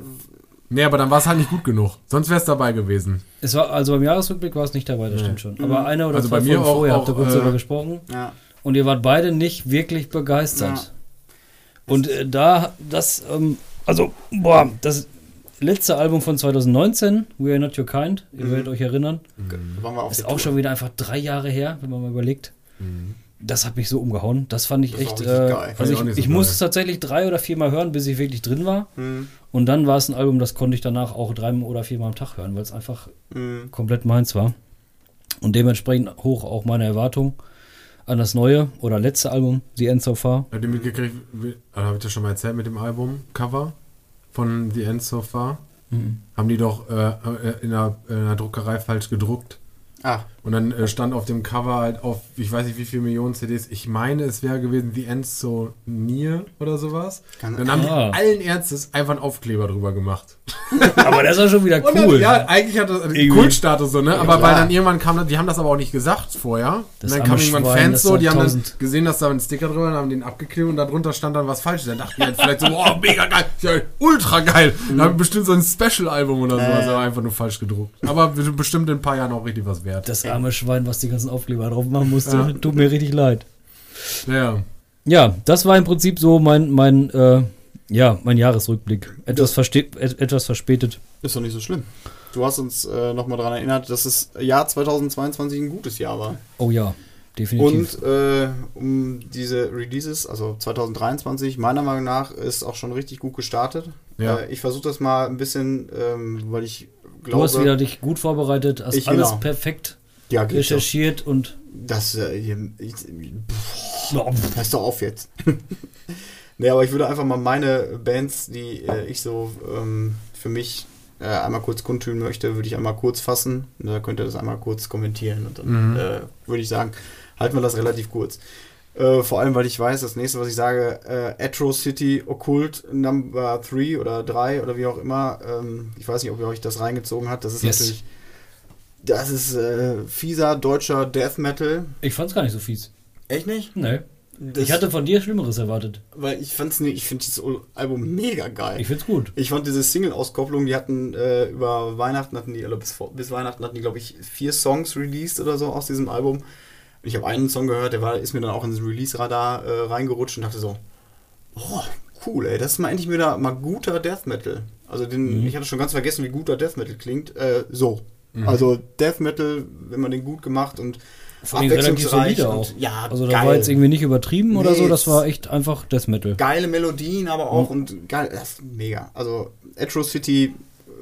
Speaker 3: Nee, aber dann war es halt nicht gut genug. Sonst wäre es dabei gewesen.
Speaker 2: Es war, also beim Jahresrückblick war es nicht dabei, das
Speaker 3: Nee.
Speaker 2: stimmt schon. Aber eine oder
Speaker 3: Also
Speaker 2: zwei
Speaker 3: bei mir
Speaker 2: Folgen
Speaker 3: auch-
Speaker 2: vorher habt ihr
Speaker 3: auch,
Speaker 2: kurz
Speaker 3: äh,
Speaker 2: darüber gesprochen
Speaker 1: ja.
Speaker 2: und ihr wart beide nicht wirklich begeistert.
Speaker 1: Ja.
Speaker 2: Und äh, da, das, ähm, also, boah, das letzte Album von 2019, We Are Not Your Kind, ihr
Speaker 1: Mhm.
Speaker 2: werdet euch erinnern,
Speaker 1: auf
Speaker 2: ist auch schon wieder einfach drei Jahre her, wenn man mal überlegt. Das hat mich so umgehauen. Das fand ich
Speaker 1: Das
Speaker 2: echt. Äh, also
Speaker 3: ich
Speaker 2: ich, ich muss
Speaker 3: geil.
Speaker 2: es tatsächlich drei oder viermal hören, bis ich wirklich drin war.
Speaker 1: Hm.
Speaker 2: Und dann war es ein Album, das konnte ich danach auch dreimal oder viermal am Tag hören, weil es einfach
Speaker 1: Hm.
Speaker 2: komplett meins war. Und dementsprechend hoch auch meine Erwartung an das neue oder letzte Album, The End So Far.
Speaker 3: Habt ihr mitgekriegt, also habe ich das schon mal erzählt mit dem Album-Cover von The End So Far? Haben die doch äh, äh, in, der, in der Druckerei falsch gedruckt.
Speaker 1: Ah,
Speaker 3: Und dann äh, stand auf dem Cover halt auf, ich weiß nicht wie viele Millionen CDs, ich meine, es wäre gewesen The End So Near oder sowas.
Speaker 1: Kann-
Speaker 3: dann haben
Speaker 2: Ah.
Speaker 3: die allen Ernstes einfach einen Aufkleber drüber gemacht. *laughs*
Speaker 2: Aber das war schon wieder *laughs*
Speaker 3: Und dann,
Speaker 2: cool.
Speaker 3: ja, eigentlich hat das einen. Kultstatus so, ne? aber
Speaker 1: klar.
Speaker 3: weil dann irgendwann kam, die haben das aber auch nicht gesagt vorher.
Speaker 2: Das
Speaker 3: und dann kamen irgendwann
Speaker 2: Schwein,
Speaker 3: Fans so, die haben dann gesehen, dass da ein Sticker drüber war, haben den abgeklebt und darunter stand dann was Falsches. Dann dachten die halt vielleicht so, *laughs* oh, mega geil, ja, ultra geil. Da haben wir bestimmt so ein Special-Album oder so,
Speaker 1: Äh.
Speaker 3: also einfach nur falsch gedruckt. Aber bestimmt in ein paar Jahren auch richtig was wert.
Speaker 2: Das arme Schwein, was die ganzen Aufkleber drauf machen musste,
Speaker 3: Ja.
Speaker 2: tut mir richtig leid.
Speaker 3: Ja.
Speaker 2: Ja, das war im Prinzip so mein, mein, äh, ja, mein Jahresrückblick. Etwas, et etwas verspätet.
Speaker 1: ist doch nicht so schlimm. Du hast uns äh, nochmal daran erinnert, dass das Jahr 2022 ein gutes Jahr war.
Speaker 2: Oh ja, definitiv.
Speaker 1: Und äh, um diese Releases, also 2023, meiner Meinung nach, ist auch schon richtig gut gestartet.
Speaker 3: Ja.
Speaker 1: Äh, ich versuche das mal ein bisschen, ähm, weil ich
Speaker 2: du hast
Speaker 1: glaube,
Speaker 2: wieder dich gut vorbereitet, hast
Speaker 1: Ich,
Speaker 2: alles
Speaker 1: genau.
Speaker 2: perfekt
Speaker 1: ja, geht doch.
Speaker 2: recherchiert und
Speaker 1: Das, äh, hier- ich, Hörst doch auf jetzt. *laughs* nee, aber ich würde einfach mal meine Bands, die äh, ich so ähm, für mich äh, einmal kurz kundtun möchte, würde ich einmal kurz fassen. Und Da könnt ihr das einmal kurz kommentieren. Und dann
Speaker 3: Mhm.
Speaker 1: äh, würde ich sagen, halten wir das relativ kurz. Äh, vor allem, weil ich weiß, das nächste, was ich sage, äh, Atro City Occult Number 3 oder 3 oder wie auch immer. Ähm, ich weiß nicht, ob ihr euch das reingezogen habt. Das ist
Speaker 2: Yes.
Speaker 1: natürlich. Das ist äh, fieser deutscher Death Metal.
Speaker 2: Ich fand's gar nicht so fies.
Speaker 1: Echt nicht?
Speaker 2: Nee.
Speaker 1: Das,
Speaker 2: Ich hatte von dir Schlimmeres erwartet.
Speaker 1: weil ich fand's nicht, ich finde dieses Album mega geil.
Speaker 2: Ich find's gut.
Speaker 1: Ich fand diese Single-Auskopplung, die hatten äh, über Weihnachten hatten die, oder bis, vor, bis Weihnachten hatten die, glaube ich, vier Songs released oder so aus diesem Album. Und ich habe einen Song gehört, der war, ist mir dann auch ins Release-Radar äh, reingerutscht und dachte so, oh, cool, ey, das ist mal endlich wieder mal guter Death Metal. Also den,
Speaker 2: Mhm.
Speaker 1: ich hatte schon ganz vergessen, wie guter Death Metal klingt. Äh, so. Also Death Metal, wenn man den gut gemacht und
Speaker 2: Vor allem relativ solide
Speaker 1: und-
Speaker 2: auch.
Speaker 1: Ja,
Speaker 2: Also da
Speaker 1: geil.
Speaker 2: war jetzt irgendwie nicht übertrieben oder
Speaker 1: Nee,
Speaker 2: so, das war echt einfach Death Metal.
Speaker 1: geile Melodien, aber auch und geil, das ist mega. Also Atro City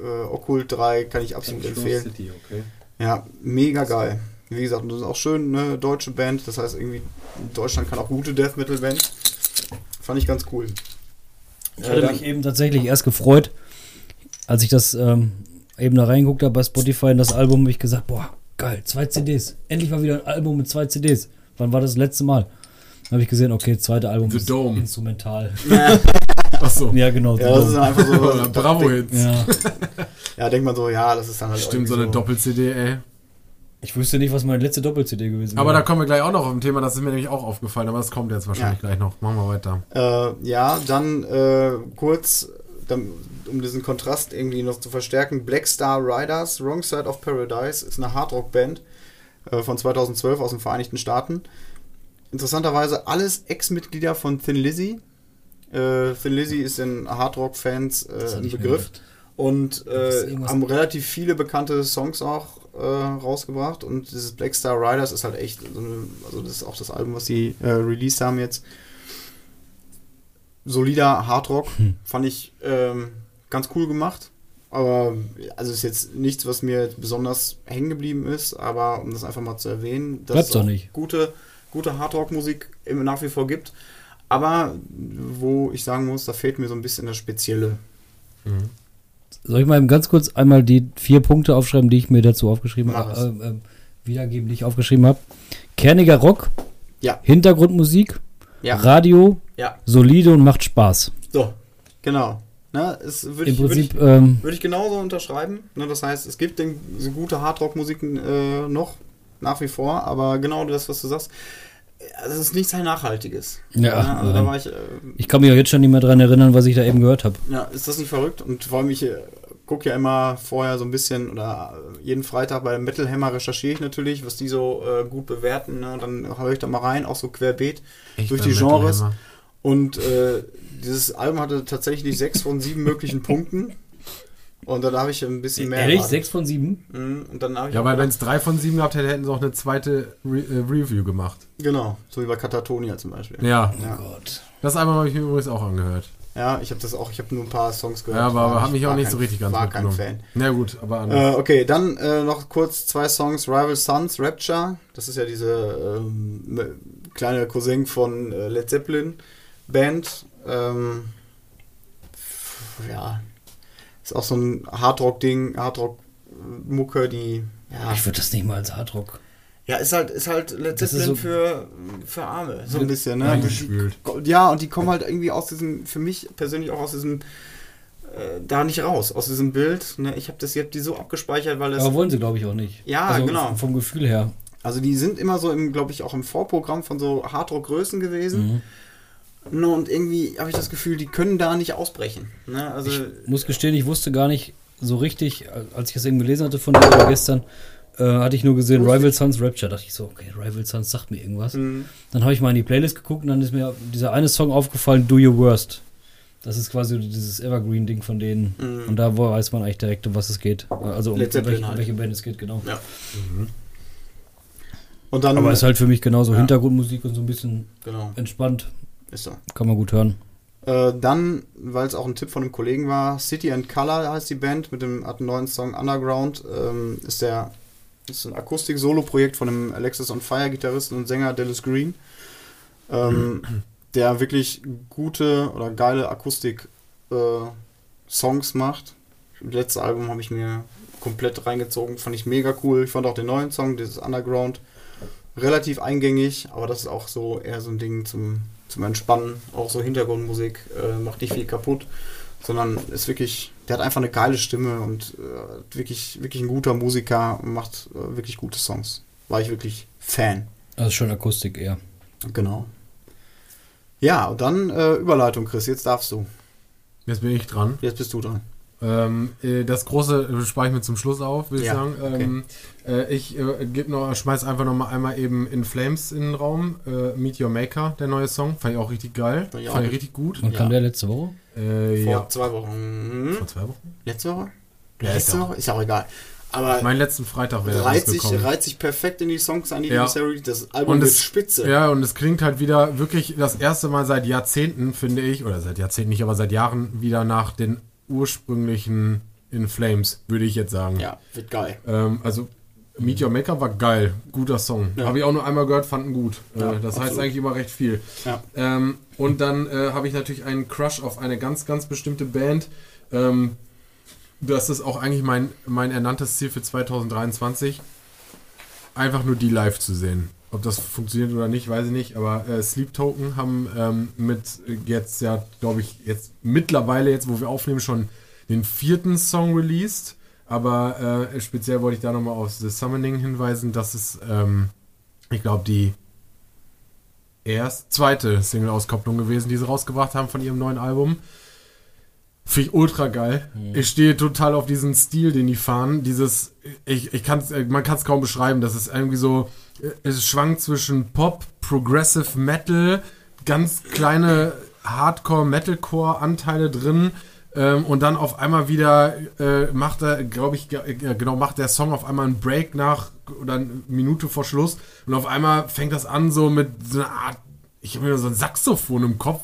Speaker 1: äh, Occult 3 kann ich absolut empfehlen.
Speaker 3: City, okay.
Speaker 1: Ja, mega geil. Wie gesagt, und das ist auch schön, ne, deutsche Band, das heißt irgendwie Deutschland kann auch gute Death Metal Band. Fand ich ganz cool.
Speaker 2: Ich
Speaker 1: Äh,
Speaker 2: hatte
Speaker 1: dann-
Speaker 2: mich eben tatsächlich erst gefreut, als ich das ähm, eben da reingeguckt habe bei Spotify in das Album, habe ich gesagt, boah, geil, zwei CDs. Endlich mal wieder ein Album mit zwei CDs. Wann war das, das letzte Mal? Dann habe ich gesehen, okay, zweite Album
Speaker 3: The
Speaker 2: ist
Speaker 3: Dome.
Speaker 2: instrumental. *laughs*
Speaker 3: Achso.
Speaker 2: Ja, genau.
Speaker 1: Ja, das ist einfach so. *laughs*
Speaker 3: Bravo-Hits.
Speaker 2: ja.
Speaker 1: Ja, denkt man so, ja, das ist dann halt
Speaker 3: Stimmt, so eine Doppel-CD, ey.
Speaker 2: Ich wüsste nicht, was meine letzte Doppel-CD gewesen wäre.
Speaker 3: Aber da kommen wir gleich auch noch auf ein Thema, das ist mir nämlich auch aufgefallen, aber das kommt jetzt wahrscheinlich gleich noch. Machen wir weiter.
Speaker 1: Äh, ja, dann äh, kurz, um diesen Kontrast irgendwie noch zu verstärken, Black Star Riders, Wrong Side of Paradise ist eine Hardrock-Band äh, von 2012 aus den Vereinigten Staaten. Interessanterweise alles Ex-Mitglieder von Thin Lizzy. Äh, Thin Lizzy ist in Hardrock-Fans äh, ein Begriff. Und äh, haben relativ viele bekannte Songs auch äh, rausgebracht. Und dieses Black Star Riders ist halt echt, so eine, also das ist auch das Album, was sie äh, released haben jetzt. Solider Hardrock,
Speaker 2: Hm.
Speaker 1: fand ich ähm, ganz cool gemacht. Aber also ist jetzt nichts, was mir besonders hängen geblieben ist, aber um das einfach mal zu erwähnen, dass es
Speaker 2: doch
Speaker 1: auch
Speaker 2: nicht.
Speaker 1: gute, gute Hardrock-Musik immer nach wie vor gibt. Aber wo ich sagen muss, da fehlt mir so ein bisschen das Spezielle.
Speaker 2: Soll ich mal eben ganz kurz einmal die vier Punkte aufschreiben, die ich mir dazu aufgeschrieben habe, äh, äh, wiedergeben, die ich aufgeschrieben habe? Kerniger Rock,
Speaker 1: Ja.
Speaker 2: Hintergrundmusik,
Speaker 1: Ja.
Speaker 2: Radio,
Speaker 1: Ja.
Speaker 2: solide und macht Spaß.
Speaker 1: So, genau. Ne, es würde
Speaker 2: Im
Speaker 1: ich, würd ich,
Speaker 2: Prinzip, ähm,
Speaker 1: würd ich genauso unterschreiben. Ne, das heißt, es gibt den, so gute Hardrock-Musiken äh, noch, nach wie vor, aber genau das, was du sagst, es ist nichts sehr Nachhaltiges.
Speaker 2: Ja,
Speaker 1: Ne, also da war ich, äh,
Speaker 2: ich kann mich auch jetzt schon nicht mehr dran erinnern, was ich da eben gehört habe.
Speaker 1: ja, ist das nicht verrückt? Und vor allem, ich äh, gucke ja immer vorher so ein bisschen, oder äh, jeden Freitag bei Metal Hammer recherchiere ich natürlich, was die so äh, gut bewerten. Ne? Und dann höre ich da mal rein, auch so querbeet
Speaker 3: Echt
Speaker 1: durch die
Speaker 3: Metal
Speaker 1: Genres.
Speaker 3: Hammer.
Speaker 1: Und äh, dieses Album hatte tatsächlich sechs von sieben möglichen Punkten. Und dann habe ich ein bisschen mehr.
Speaker 2: Ehrlich?
Speaker 1: erwartet.
Speaker 2: Sechs von sieben?
Speaker 1: Mhm, Und dann habe ich
Speaker 3: Ja, weil wenn es drei von sieben gehabt hätte, hätten sie auch eine zweite Re äh, Review gemacht.
Speaker 1: Genau, so wie bei Katatonia zum Beispiel.
Speaker 3: Ja,
Speaker 1: Ja,
Speaker 2: Gott.
Speaker 3: das Album habe ich mir übrigens auch angehört.
Speaker 1: ja ich habe das auch, ich habe nur ein paar Songs gehört.
Speaker 3: Ja, aber, aber hat mich auch nicht
Speaker 1: kein-
Speaker 3: so richtig ganz
Speaker 1: War kein. Fan.
Speaker 3: Na gut, aber anders.
Speaker 1: Äh, okay, dann äh, noch kurz zwei Songs. Rival Sons, Rapture. Das ist ja diese ähm, kleine Cousin von äh, Led Zeppelin Band. Ähm, ja, ist auch so ein Hardrock-Ding, Hardrock-Mucke, die ja,
Speaker 2: Ich würde das nicht mal als Hardrock.
Speaker 1: ja, ist halt, ist halt Zeppelin
Speaker 2: so-
Speaker 1: für, für Arme, so ein bisschen, ne?
Speaker 3: Ja,
Speaker 1: Die-
Speaker 3: gespült.
Speaker 1: ja, und die kommen halt irgendwie aus diesem, für mich persönlich auch aus diesem, äh, da nicht raus, aus diesem Bild. Ne? Ich habe das jetzt die so abgespeichert, weil das.
Speaker 2: Aber wollen sie, glaube ich, auch nicht.
Speaker 1: Ja,
Speaker 2: also
Speaker 1: genau.
Speaker 2: Vom Gefühl her.
Speaker 1: Also die sind immer so im, glaube ich, auch im Vorprogramm von so Hardrock-Größen gewesen.
Speaker 2: Mhm.
Speaker 1: Ne, und irgendwie habe ich das Gefühl, die können da nicht ausbrechen. Ne? Also,
Speaker 2: Ich muss gestehen, ich wusste gar nicht so richtig, als ich das eben gelesen hatte von dir gestern, äh, hatte ich nur gesehen Rival Sons Rapture. Dachte ich so, okay, Rival Sons sagt mir irgendwas.
Speaker 1: mh,
Speaker 2: Dann habe ich mal in die Playlist geguckt und dann ist mir dieser eine Song aufgefallen, Do Your Worst. Das ist quasi dieses Evergreen-Ding von denen.
Speaker 1: Mhm.
Speaker 2: Und da weiß man eigentlich direkt, um was es geht. Also um welche,
Speaker 1: halt.
Speaker 2: welche Band es geht, genau.
Speaker 1: ja. Und dann.
Speaker 2: Aber es ist halt für mich genauso
Speaker 1: Ja.
Speaker 2: Hintergrundmusik und so ein bisschen
Speaker 1: genau,
Speaker 2: entspannt.
Speaker 1: Ist so.
Speaker 2: Kann man gut hören.
Speaker 1: Äh, dann, weil es auch ein Tipp von einem Kollegen war, City and Color heißt die Band mit dem hat einen neuen Song Underground. Ähm, ist der ist ein Akustik-Solo-Projekt von dem Alexis on Fire Gitarristen und Sänger Dallas Green, ähm, *clears throat* der wirklich gute oder geile Akustik-Songs macht. Das letzte Album habe ich mir komplett reingezogen, fand ich mega cool. Ich fand auch den neuen Song, dieses Underground, relativ eingängig, aber das ist auch so eher so ein Ding zum, zum Entspannen. Auch so Hintergrundmusik äh, macht nicht viel kaputt, sondern ist wirklich, der hat einfach eine geile Stimme und äh, wirklich, wirklich ein guter Musiker und macht äh, wirklich gute Songs. War ich wirklich Fan.
Speaker 2: Also schon Akustik eher.
Speaker 1: Genau. Ja, und dann äh, Überleitung, Chris, jetzt darfst du.
Speaker 3: Jetzt bin ich dran.
Speaker 1: Jetzt bist du dran.
Speaker 3: Ähm, äh, das große äh, spare ich mir zum Schluss auf, würde
Speaker 1: Ja,
Speaker 3: ich sagen. Ähm, äh, ich äh, noch, schmeiß einfach noch mal einmal eben In Flames in den Raum. Äh, Meet Your Maker, der neue Song. Fand ich auch richtig geil.
Speaker 1: Fand ich
Speaker 3: Fand ich
Speaker 1: richtig-
Speaker 3: richtig gut.
Speaker 2: Und kam
Speaker 1: Ja.
Speaker 2: der letzte Woche?
Speaker 3: Äh,
Speaker 1: Vor
Speaker 3: ja.
Speaker 1: zwei Wochen.
Speaker 3: Vor zwei Wochen?
Speaker 1: Letzte Woche?
Speaker 3: Ja,
Speaker 1: Letzte Woche? Ist ja auch egal. Aber
Speaker 3: Mein letzten Freitag wäre
Speaker 1: reiht sich, reiht sich perfekt in die Songs ein, die
Speaker 3: Ja.
Speaker 1: Series. Das Album
Speaker 3: Und
Speaker 1: wird
Speaker 3: es-
Speaker 1: spitze.
Speaker 3: Ja, und es klingt halt wieder wirklich das erste Mal seit Jahrzehnten, finde ich, oder seit Jahrzehnten nicht, aber seit Jahren wieder nach den ursprünglichen In Flames, würde ich jetzt sagen.
Speaker 1: Ja, wird geil.
Speaker 3: Ähm, also Meet Your Maker war geil, guter Song.
Speaker 1: Ja.
Speaker 3: Habe ich auch nur einmal gehört, fanden gut.
Speaker 1: Ja,
Speaker 3: äh, das heißt
Speaker 1: absolut.
Speaker 3: eigentlich immer recht viel.
Speaker 1: Ja.
Speaker 3: Ähm, und dann äh, habe ich natürlich einen Crush auf eine ganz, ganz bestimmte Band. Ähm, das ist auch eigentlich mein, mein ernanntes Ziel für 2023. Einfach nur die live zu sehen. Ob das funktioniert oder nicht, weiß ich nicht. Aber äh, Sleep Token haben ähm, mit jetzt ja, glaube ich, jetzt mittlerweile, jetzt wo wir aufnehmen, schon den vierten Song released. Aber äh, speziell wollte ich da nochmal auf The Summoning hinweisen. Das ist, ähm, ich glaube, die erst zweite Single-Auskopplung gewesen, die sie rausgebracht haben von ihrem neuen Album. Finde ich ultra geil. Ich stehe total auf diesen Stil, den die fahren. Dieses, ich, ich kann's, äh, man kann es kaum beschreiben. Das ist irgendwie so, äh, es schwankt zwischen Pop, Progressive Metal, ganz kleine Hardcore-Metalcore-Anteile drin. Ähm, und dann auf einmal wieder äh, macht er, glaube ich, äh, genau, macht der Song auf einmal einen Break nach oder eine Minute vor Schluss. Und auf einmal fängt das an so mit so einer Art ich habe mir so ein Saxophon im Kopf,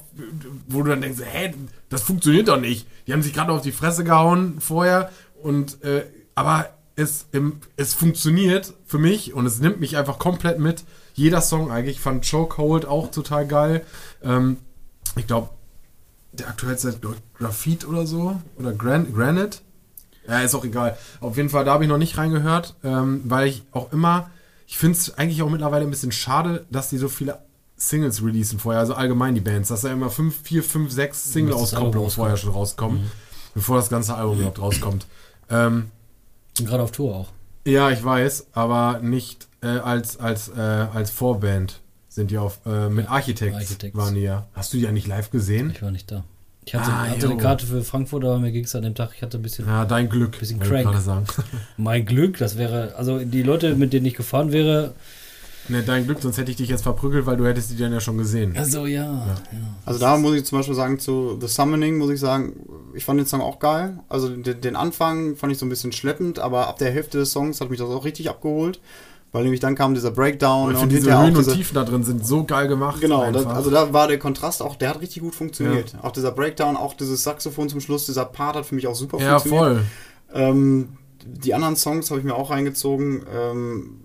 Speaker 3: wo du dann denkst, hä, das funktioniert doch nicht. Die haben sich gerade auf die Fresse gehauen vorher und äh, aber es, im, es funktioniert für mich und es nimmt mich einfach komplett mit. Jeder Song eigentlich. Ich fand Chokehold auch total geil. Ähm, ich glaube, der aktuellste ist Graphite oder so. Oder Gran Granite. Ja, ist auch egal. Auf jeden Fall, da habe ich noch nicht reingehört, ähm, weil ich auch immer, ich finde es eigentlich auch mittlerweile ein bisschen schade, dass die so viele Singles releasen vorher, also allgemein die Bands, dass da immer fünf, vier, fünf, sechs Single-Auskopplungen vorher schon rauskommen, bevor das ganze Album überhaupt rauskommt. Ähm,
Speaker 2: gerade auf Tour auch.
Speaker 3: ja, ich weiß, aber nicht äh, als, als, äh, als Vorband sind die auf, äh, mit Architects,
Speaker 2: Architects.
Speaker 3: waren die ja. Hast du die ja nicht live gesehen?
Speaker 2: Ich war nicht da. Ich hatte,
Speaker 3: Ah,
Speaker 2: hatte eine. Karte für Frankfurt, aber mir ging es an dem Tag, ich hatte ein bisschen
Speaker 3: Ja, dein Glück,
Speaker 2: Bisschen
Speaker 3: wollte ich
Speaker 2: crank. *laughs* mein Glück, das wäre, also die Leute, mit denen ich gefahren wäre,
Speaker 3: ne, dein Glück, sonst hätte ich dich jetzt verprügelt, weil du hättest die dann ja schon gesehen.
Speaker 2: also ja, ja.
Speaker 1: Also da muss ich zum Beispiel sagen, zu The Summoning muss ich sagen, ich fand den Song auch geil. Also den, den Anfang fand ich so ein bisschen schleppend, aber ab der Hälfte des Songs hat mich das auch richtig abgeholt. Weil nämlich dann kam dieser Breakdown
Speaker 3: Und
Speaker 1: und
Speaker 3: diese Höhen und
Speaker 1: diese,
Speaker 3: Tiefen da drin sind so geil gemacht.
Speaker 1: Genau, das, also da war der Kontrast auch, der hat richtig gut funktioniert. Auch dieser Breakdown, auch dieses Saxophon zum Schluss, dieser Part hat für mich auch super
Speaker 3: ja,
Speaker 1: funktioniert.
Speaker 3: voll.
Speaker 1: Ähm, die anderen Songs habe ich mir auch reingezogen, ähm,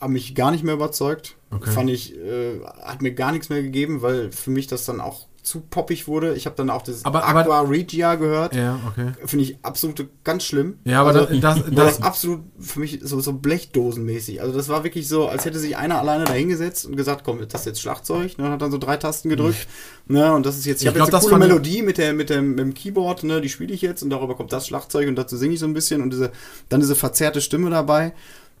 Speaker 1: haben mich gar nicht mehr überzeugt.
Speaker 3: Okay.
Speaker 1: Fand ich, äh, hat mir gar nichts mehr gegeben, weil für mich das dann auch zu poppig wurde. Ich habe dann auch das
Speaker 3: Aber- aber-
Speaker 1: Aqua Regia gehört.
Speaker 3: Ja, okay.
Speaker 1: Finde ich absolut ganz schlimm.
Speaker 3: Ja, aber
Speaker 1: also,
Speaker 3: das- das-
Speaker 1: war das, absolut für mich so, so blechdosenmäßig. Also das war wirklich so, als hätte sich einer alleine da hingesetzt und gesagt, komm, das ist jetzt Schlagzeug. Ne, und hat dann so drei Tasten gedrückt. Ne, und das ist jetzt, ich,
Speaker 3: Ich
Speaker 1: habe jetzt eine coole Melodie mit, der, mit, dem, mit dem Keyboard, ne, die spiele ich jetzt und darüber kommt das Schlagzeug und dazu singe ich so ein bisschen und diese, dann diese verzerrte Stimme dabei.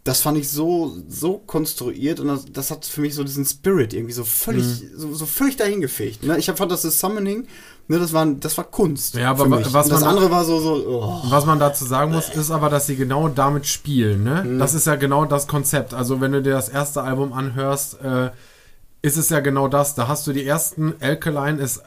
Speaker 1: Das fand ich so, so konstruiert und das, das hat für mich so diesen Spirit irgendwie so völlig,
Speaker 3: Mhm.
Speaker 1: so, so völlig dahingefegt. Ne? Ich hab- fand das das Summoning, ne, das war, das war Kunst.
Speaker 3: Ja, aber was
Speaker 1: das
Speaker 3: man-
Speaker 1: andere war so, so, oh.
Speaker 3: Was man dazu sagen muss, ist aber, dass sie genau damit spielen. Ne?
Speaker 1: Mhm.
Speaker 3: Das ist ja genau das Konzept. Also wenn du dir das erste Album anhörst, äh, ist es ja genau das. Da hast du die ersten, Alkaline ist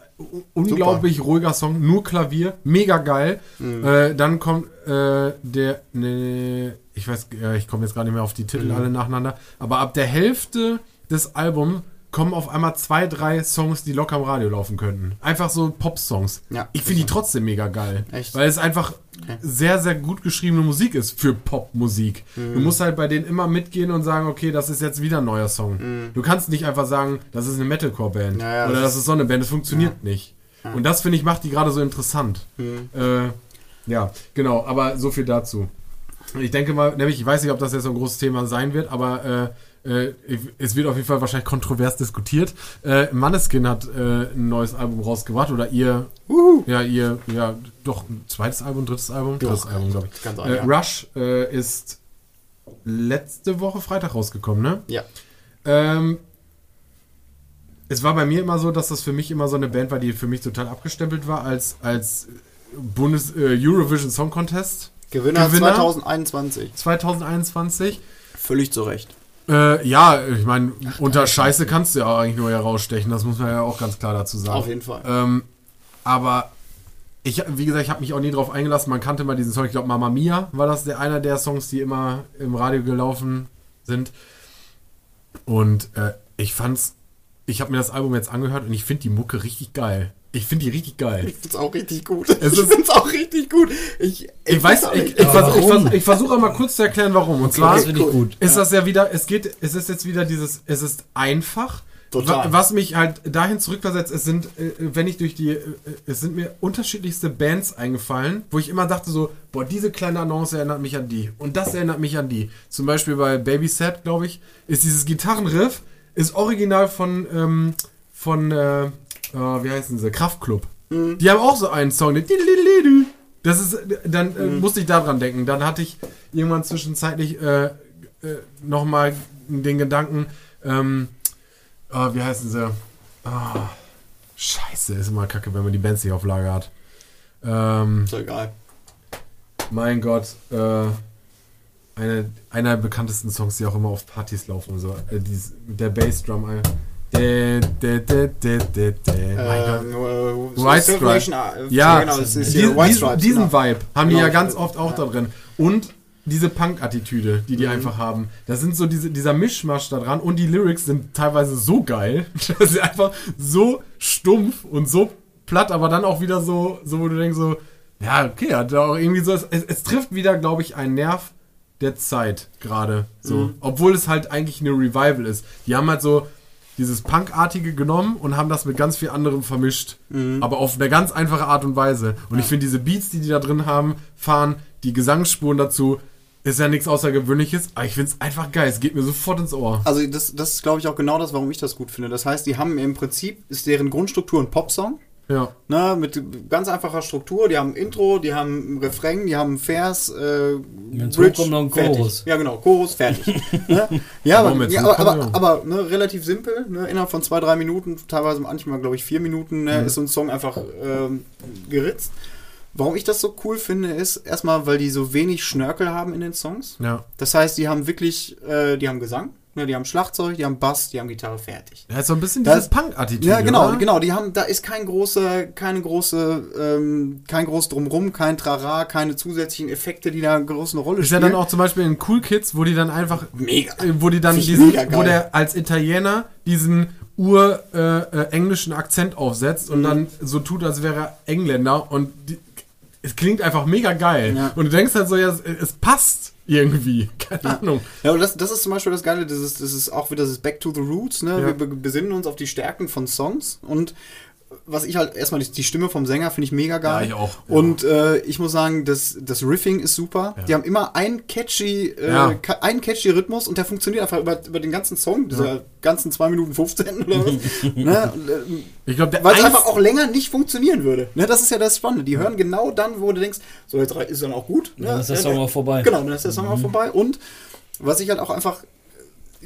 Speaker 3: unglaublich ruhiger Song, nur Klavier, mega geil.
Speaker 1: Mhm.
Speaker 3: Äh, dann kommt äh, der, ne, ich weiß, äh, ich komme jetzt gar nicht mehr auf die
Speaker 1: Mhm.
Speaker 3: Titel alle nacheinander, aber ab der Hälfte des Albums kommen auf einmal zwei, drei Songs, die locker im Radio laufen könnten. Einfach so Pop-Songs.
Speaker 1: Ja,
Speaker 3: ich finde die trotzdem mega geil.
Speaker 1: Echt?
Speaker 3: Weil es einfach
Speaker 1: Okay.
Speaker 3: sehr, sehr gut geschriebene Musik ist für Popmusik.
Speaker 1: Mhm.
Speaker 3: Du musst halt bei denen immer mitgehen und sagen, okay, das ist jetzt wieder ein neuer Song. Du kannst nicht einfach sagen, das ist eine Metalcore-Band
Speaker 1: Mhm. Ja, ja,
Speaker 3: oder
Speaker 1: das
Speaker 3: das ist so eine Band. Das funktioniert nicht. Und das, finde ich, macht die gerade so interessant.
Speaker 1: Mhm.
Speaker 3: Äh, ja, genau, aber so viel dazu. Ich denke mal, nämlich, ich weiß nicht, ob das jetzt so ein großes Thema sein wird, aber äh, es wird auf jeden Fall wahrscheinlich kontrovers diskutiert. Äh, Manneskin hat äh, ein neues Album rausgebracht oder ihr,
Speaker 1: Uhu.
Speaker 3: ja, ihr, ja, doch, ein zweites Album, drittes Album, drittes Album, glaube ich.
Speaker 1: Ganz
Speaker 3: Äh,
Speaker 1: einfach.
Speaker 3: Rush äh, ist letzte Woche Freitag rausgekommen, ne?
Speaker 1: Ja.
Speaker 3: Ähm, es war bei mir immer so, dass das für mich immer so eine Band war, die für mich total abgestempelt war als, als Bundes äh, Eurovision Song Contest
Speaker 1: Gewinner,
Speaker 3: Gewinner?
Speaker 1: 2021.
Speaker 3: 2021.
Speaker 1: Völlig zu Recht.
Speaker 3: Äh, ja, ich meine, unter Scheiße kannst du ja eigentlich nur herausstechen, das muss man ja auch ganz klar dazu sagen.
Speaker 1: Auf jeden Fall.
Speaker 3: Ähm, aber ich, wie gesagt, ich habe mich auch nie drauf eingelassen. Man kannte mal diesen Song. Ich glaube, Mamma Mia war das der, einer der Songs, die immer im Radio gelaufen sind. Und äh, ich fand's, ich habe mir das Album jetzt angehört und ich finde die Mucke richtig geil. Ich finde die richtig geil.
Speaker 1: Ich find's auch richtig gut.
Speaker 3: Es
Speaker 1: ich
Speaker 3: ist-
Speaker 1: find's auch richtig gut. Ich,
Speaker 3: Ich weiß,
Speaker 1: auch
Speaker 3: ich,
Speaker 1: nicht.
Speaker 3: ich, versuch, ich, versuch, ich versuche mal kurz zu erklären, warum. Und zwar
Speaker 2: finde ich gut.
Speaker 3: ist das ja wieder, es geht, es ist jetzt wieder dieses, es ist einfach.
Speaker 1: Total.
Speaker 3: Wa- Was mich halt dahin zurückversetzt, es sind, äh, wenn ich durch die, äh, es sind mir unterschiedlichste Bands eingefallen, wo ich immer dachte so, boah, diese kleine Annonce erinnert mich an die und das erinnert mich an die. Zum Beispiel bei Baby Set, glaube ich, ist dieses Gitarrenriff, ist original von, ähm, von, äh, äh, wie heißen sie, Kraftklub. Die haben auch so einen Song, das ist, dann äh, musste ich daran denken. Dann hatte ich irgendwann zwischenzeitlich äh, äh, nochmal den Gedanken, ähm, ah, wie heißen sie? Ah, scheiße, ist immer kacke, wenn man die Bands nicht auf Lager hat. Ähm,
Speaker 1: Ist doch egal.
Speaker 3: mein Gott, äh, eine, einer der bekanntesten Songs, die auch immer auf Partys laufen und so. Äh, dieses, der Bassdrum. Äh, dä, dä, dä, dä. Mein Gott.
Speaker 1: Ähm, äh,
Speaker 3: White
Speaker 1: Celebration,
Speaker 3: Stripe.
Speaker 1: äh,
Speaker 3: Ja,
Speaker 1: genau, das ist
Speaker 3: die,
Speaker 1: hier White
Speaker 3: diesen,
Speaker 1: Stripes.
Speaker 3: diesen
Speaker 1: genau.
Speaker 3: Vibe haben die
Speaker 1: Genau.
Speaker 3: ja ganz oft auch
Speaker 1: Ja.
Speaker 3: da drin. Und diese Punk-Attitüde, die die
Speaker 1: Mhm.
Speaker 3: einfach haben. Das sind so diese, dieser Mischmasch da dran. Und die Lyrics sind teilweise so geil, *laughs* dass sie einfach so stumpf und so platt, aber dann auch wieder so, so wo du denkst so, ja, okay, hat da auch irgendwie so, es, es trifft wieder, glaube ich, einen Nerv der Zeit gerade. So.
Speaker 1: Mhm.
Speaker 3: Obwohl es halt eigentlich eine Revival ist. Die haben halt so dieses Punkartige genommen und haben das mit ganz viel anderem vermischt.
Speaker 1: Mhm.
Speaker 3: Aber auf eine ganz einfache Art und Weise. Und ich finde diese Beats, die die da drin haben, fahren, die Gesangsspuren dazu, ist ja nichts Außergewöhnliches, aber ich finde es einfach geil. Es geht mir sofort ins Ohr.
Speaker 1: Also das, das ist, glaube ich, auch genau das, warum ich das gut finde. Das heißt, die haben im Prinzip, ist deren Grundstruktur ein Popsong.
Speaker 3: Ja.
Speaker 1: Ne, mit ganz einfacher Struktur. Die haben ein Intro, die haben ein Refrain, die haben einen Vers, äh, Bridge,
Speaker 2: hochkommt, noch ein
Speaker 1: fertig.
Speaker 2: Chorus.
Speaker 1: Ja, genau, Chorus, fertig. *laughs* ne? Ja, aber, ja, aber, aber, aber ne, relativ simpel. Ne? Innerhalb von zwei, drei Minuten, teilweise manchmal, glaube ich, vier Minuten, ne, ist so ein Song einfach ähm, geritzt. Warum ich das so cool finde, ist erstmal, weil die so wenig Schnörkel haben in den Songs.
Speaker 3: Ja.
Speaker 1: Das heißt, die haben wirklich, äh, die haben Gesang, ne, die haben Schlagzeug, die haben Bass, die haben Gitarre fertig.
Speaker 3: Er hat so ein bisschen
Speaker 1: Das-
Speaker 3: diese Punk-Attitüde.
Speaker 1: Ja, genau,
Speaker 3: oder?
Speaker 1: genau. Die haben, da ist kein große, keine große, ähm, kein groß drumrum, kein Trara, keine zusätzlichen Effekte, die da eine große Rolle
Speaker 3: Ist ja
Speaker 1: spielen.
Speaker 3: dann auch zum Beispiel in Cool Kids, wo die dann einfach
Speaker 1: mega.
Speaker 3: äh, wo die dann diesen, wo der als Italiener diesen ur äh, äh, Akzent aufsetzt
Speaker 1: Mhm.
Speaker 3: und dann so tut, als wäre er Engländer und die, es klingt einfach mega geil.
Speaker 1: Ja.
Speaker 3: Und du denkst halt so, ja, es, es passt irgendwie. *laughs* Keine Ahnung.
Speaker 1: Ja, und das, das ist zum Beispiel das Geile, das ist, das ist auch wieder das Back to the Roots, ne?
Speaker 3: Ja.
Speaker 1: Wir be- besinnen uns auf die Stärken von Songs und was ich halt erstmal die, die Stimme vom Sänger finde ich mega geil.
Speaker 3: Ja, ich auch, ja.
Speaker 1: Und äh, ich muss sagen, das, das Riffing ist super.
Speaker 3: Ja.
Speaker 1: Die haben immer einen catchy, äh, einen catchy Rhythmus und der funktioniert einfach über, über den ganzen Song, diese ganzen 2 Minuten 15 oder was. *laughs* ne?
Speaker 3: Ich glaube, der
Speaker 1: Weil es einfach auch länger nicht funktionieren würde. Ne, das ist ja das Spannende. Die hören genau dann, wo du denkst, so jetzt ist dann auch gut. Ne?
Speaker 2: Dann ist der Song auch vorbei.
Speaker 1: Genau, dann ist der Song auch vorbei. Und was ich halt auch einfach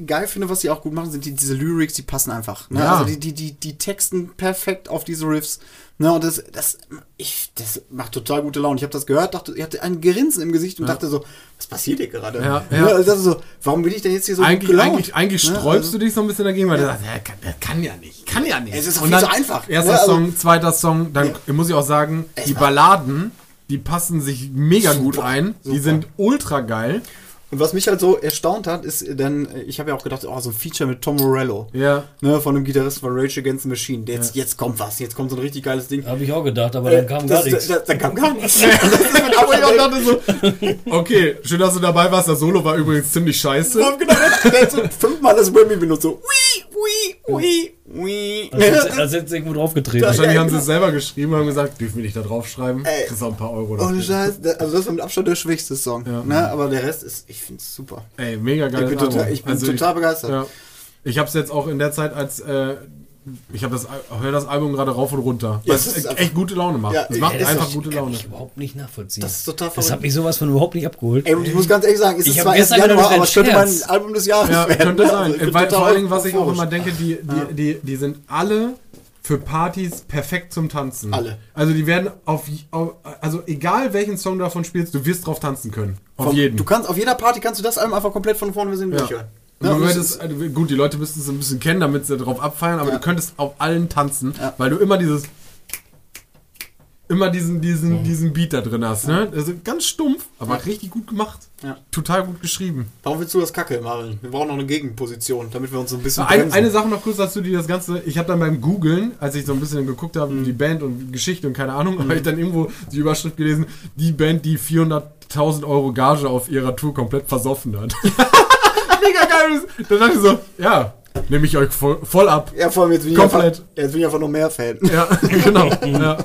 Speaker 1: geil finde, was sie auch gut machen, sind die, diese Lyrics, die passen einfach. Ne?
Speaker 3: Ja.
Speaker 1: Also die, die, die, die texten perfekt auf diese Riffs. Ne? Und das, das, ich, das macht total gute Laune. Ich habe das gehört, dachte, ich hatte ein Grinsen im Gesicht und dachte so, was passiert hier gerade?
Speaker 3: Ja,
Speaker 1: Ne?
Speaker 3: ja.
Speaker 1: Also das ist so, warum bin ich denn jetzt hier so gut
Speaker 3: eigentlich,
Speaker 1: gelaunt?
Speaker 3: eigentlich, eigentlich
Speaker 1: Ne?
Speaker 3: sträubst
Speaker 1: Also-
Speaker 3: du dich so ein bisschen dagegen, weil du sagst, ja, kann, das kann ja nicht, kann ja nicht.
Speaker 1: Es ist doch
Speaker 3: Und dann
Speaker 1: zu einfach.
Speaker 3: Erster
Speaker 1: Ne, also-
Speaker 3: Song, zweiter Song, dann
Speaker 1: Ja.
Speaker 3: muss ich auch sagen, die Balladen, die passen sich mega
Speaker 1: Super,
Speaker 3: gut ein. Die
Speaker 1: super.
Speaker 3: sind ultra geil.
Speaker 1: Und was mich halt so erstaunt hat, ist dann, ich habe ja auch gedacht, oh, so ein Feature mit Tom Morello.
Speaker 3: Ja.
Speaker 1: Ne, von dem Gitarristen von Rage Against the Machine. Jetzt, jetzt kommt was, jetzt kommt so ein richtig geiles Ding.
Speaker 2: Habe ich auch gedacht, aber dann kam gar
Speaker 1: das,
Speaker 2: nichts.
Speaker 1: das, dann kam gar nichts. *laughs* Mit
Speaker 3: Aber ich auch dachte so, okay, schön, dass du dabei warst. Das Solo war übrigens ziemlich scheiße.
Speaker 1: Und genau, der hat so fünfmal das Whammy benutzt, so, ui, ui, ui, Ui.
Speaker 2: Als hätte- als hätte sie irgendwo draufgetreten.
Speaker 3: Wahrscheinlich
Speaker 1: Ja,
Speaker 3: haben sie
Speaker 1: genau.
Speaker 3: es selber geschrieben und haben gesagt, dürfen wir nicht da draufschreiben?
Speaker 1: Ey.
Speaker 3: Kriegst auch ein paar Euro
Speaker 1: Ohne
Speaker 3: dafür.
Speaker 1: Scheiß, da- also das war mit Abstand der schwächste Song.
Speaker 3: Ja.
Speaker 1: Ne? Aber der Rest ist, ich finde es super.
Speaker 3: Ey, mega geil.
Speaker 1: Ich bin total, ich bin total begeistert.
Speaker 3: Ja. Ich habe es jetzt auch in der Zeit als äh, ich habe das höre das Album gerade rauf und runter,
Speaker 1: Ja,
Speaker 3: weil
Speaker 1: es ist
Speaker 3: echt gute Laune macht.
Speaker 1: Ja,
Speaker 3: es macht
Speaker 1: ist
Speaker 3: einfach gute
Speaker 2: Kann
Speaker 3: Laune.
Speaker 2: ich überhaupt nicht nachvollziehen.
Speaker 1: Das ist total
Speaker 2: Das
Speaker 1: verrückt.
Speaker 2: hat mich sowas von überhaupt nicht abgeholt.
Speaker 1: Ey, und ich muss ganz ehrlich sagen, es
Speaker 2: Ich
Speaker 1: ist zwar erst Januar, aber es könnte mein. Album des Jahres
Speaker 3: Ja,
Speaker 1: werden.
Speaker 3: könnte *laughs*
Speaker 1: Also
Speaker 3: sein.
Speaker 1: bin
Speaker 3: weil, vor Dingen, was ich auch immer denke, die, die, die, die sind alle für Partys perfekt zum Tanzen.
Speaker 1: Alle.
Speaker 3: Also die werden auf, auf also egal welchen Song du davon spielst, du wirst drauf tanzen können. Auf
Speaker 1: Vom-
Speaker 3: jeden.
Speaker 1: Du kannst, auf jeder Party kannst du das Album einfach komplett von vorne bis hinten
Speaker 3: Ja.
Speaker 1: durchhören. Ja,
Speaker 3: du hättest, also gut, die Leute müssten es ein bisschen kennen, damit sie darauf abfeiern, aber
Speaker 1: Ja.
Speaker 3: du könntest auf allen tanzen,
Speaker 1: Ja.
Speaker 3: weil du immer dieses immer diesen, diesen, diesen Beat da drin hast. Ne? Also ganz stumpf, aber richtig gut gemacht.
Speaker 1: Ja.
Speaker 3: Total gut geschrieben.
Speaker 1: Warum willst du das Kacke, Marvin? Wir brauchen noch eine Gegenposition, damit wir uns so ein bisschen
Speaker 3: Eine,
Speaker 1: bremsen.
Speaker 3: eine Sache noch kurz dazu, die das Ganze, ich habe dann beim Googlen, als ich so ein bisschen geguckt habe, die Band und Geschichte und keine Ahnung, habe ich dann irgendwo die Überschrift gelesen, die Band, die 400.000 Euro Gage auf ihrer Tour komplett versoffen hat. *laughs* Mega geil. Dann dachte ich so, ja, nehme ich euch voll, voll ab.
Speaker 1: ja, vor allem jetzt bin, ich
Speaker 3: Komplett.
Speaker 1: einfach, jetzt bin ich einfach noch mehr Fan.
Speaker 3: Ja, *laughs* genau. Ja.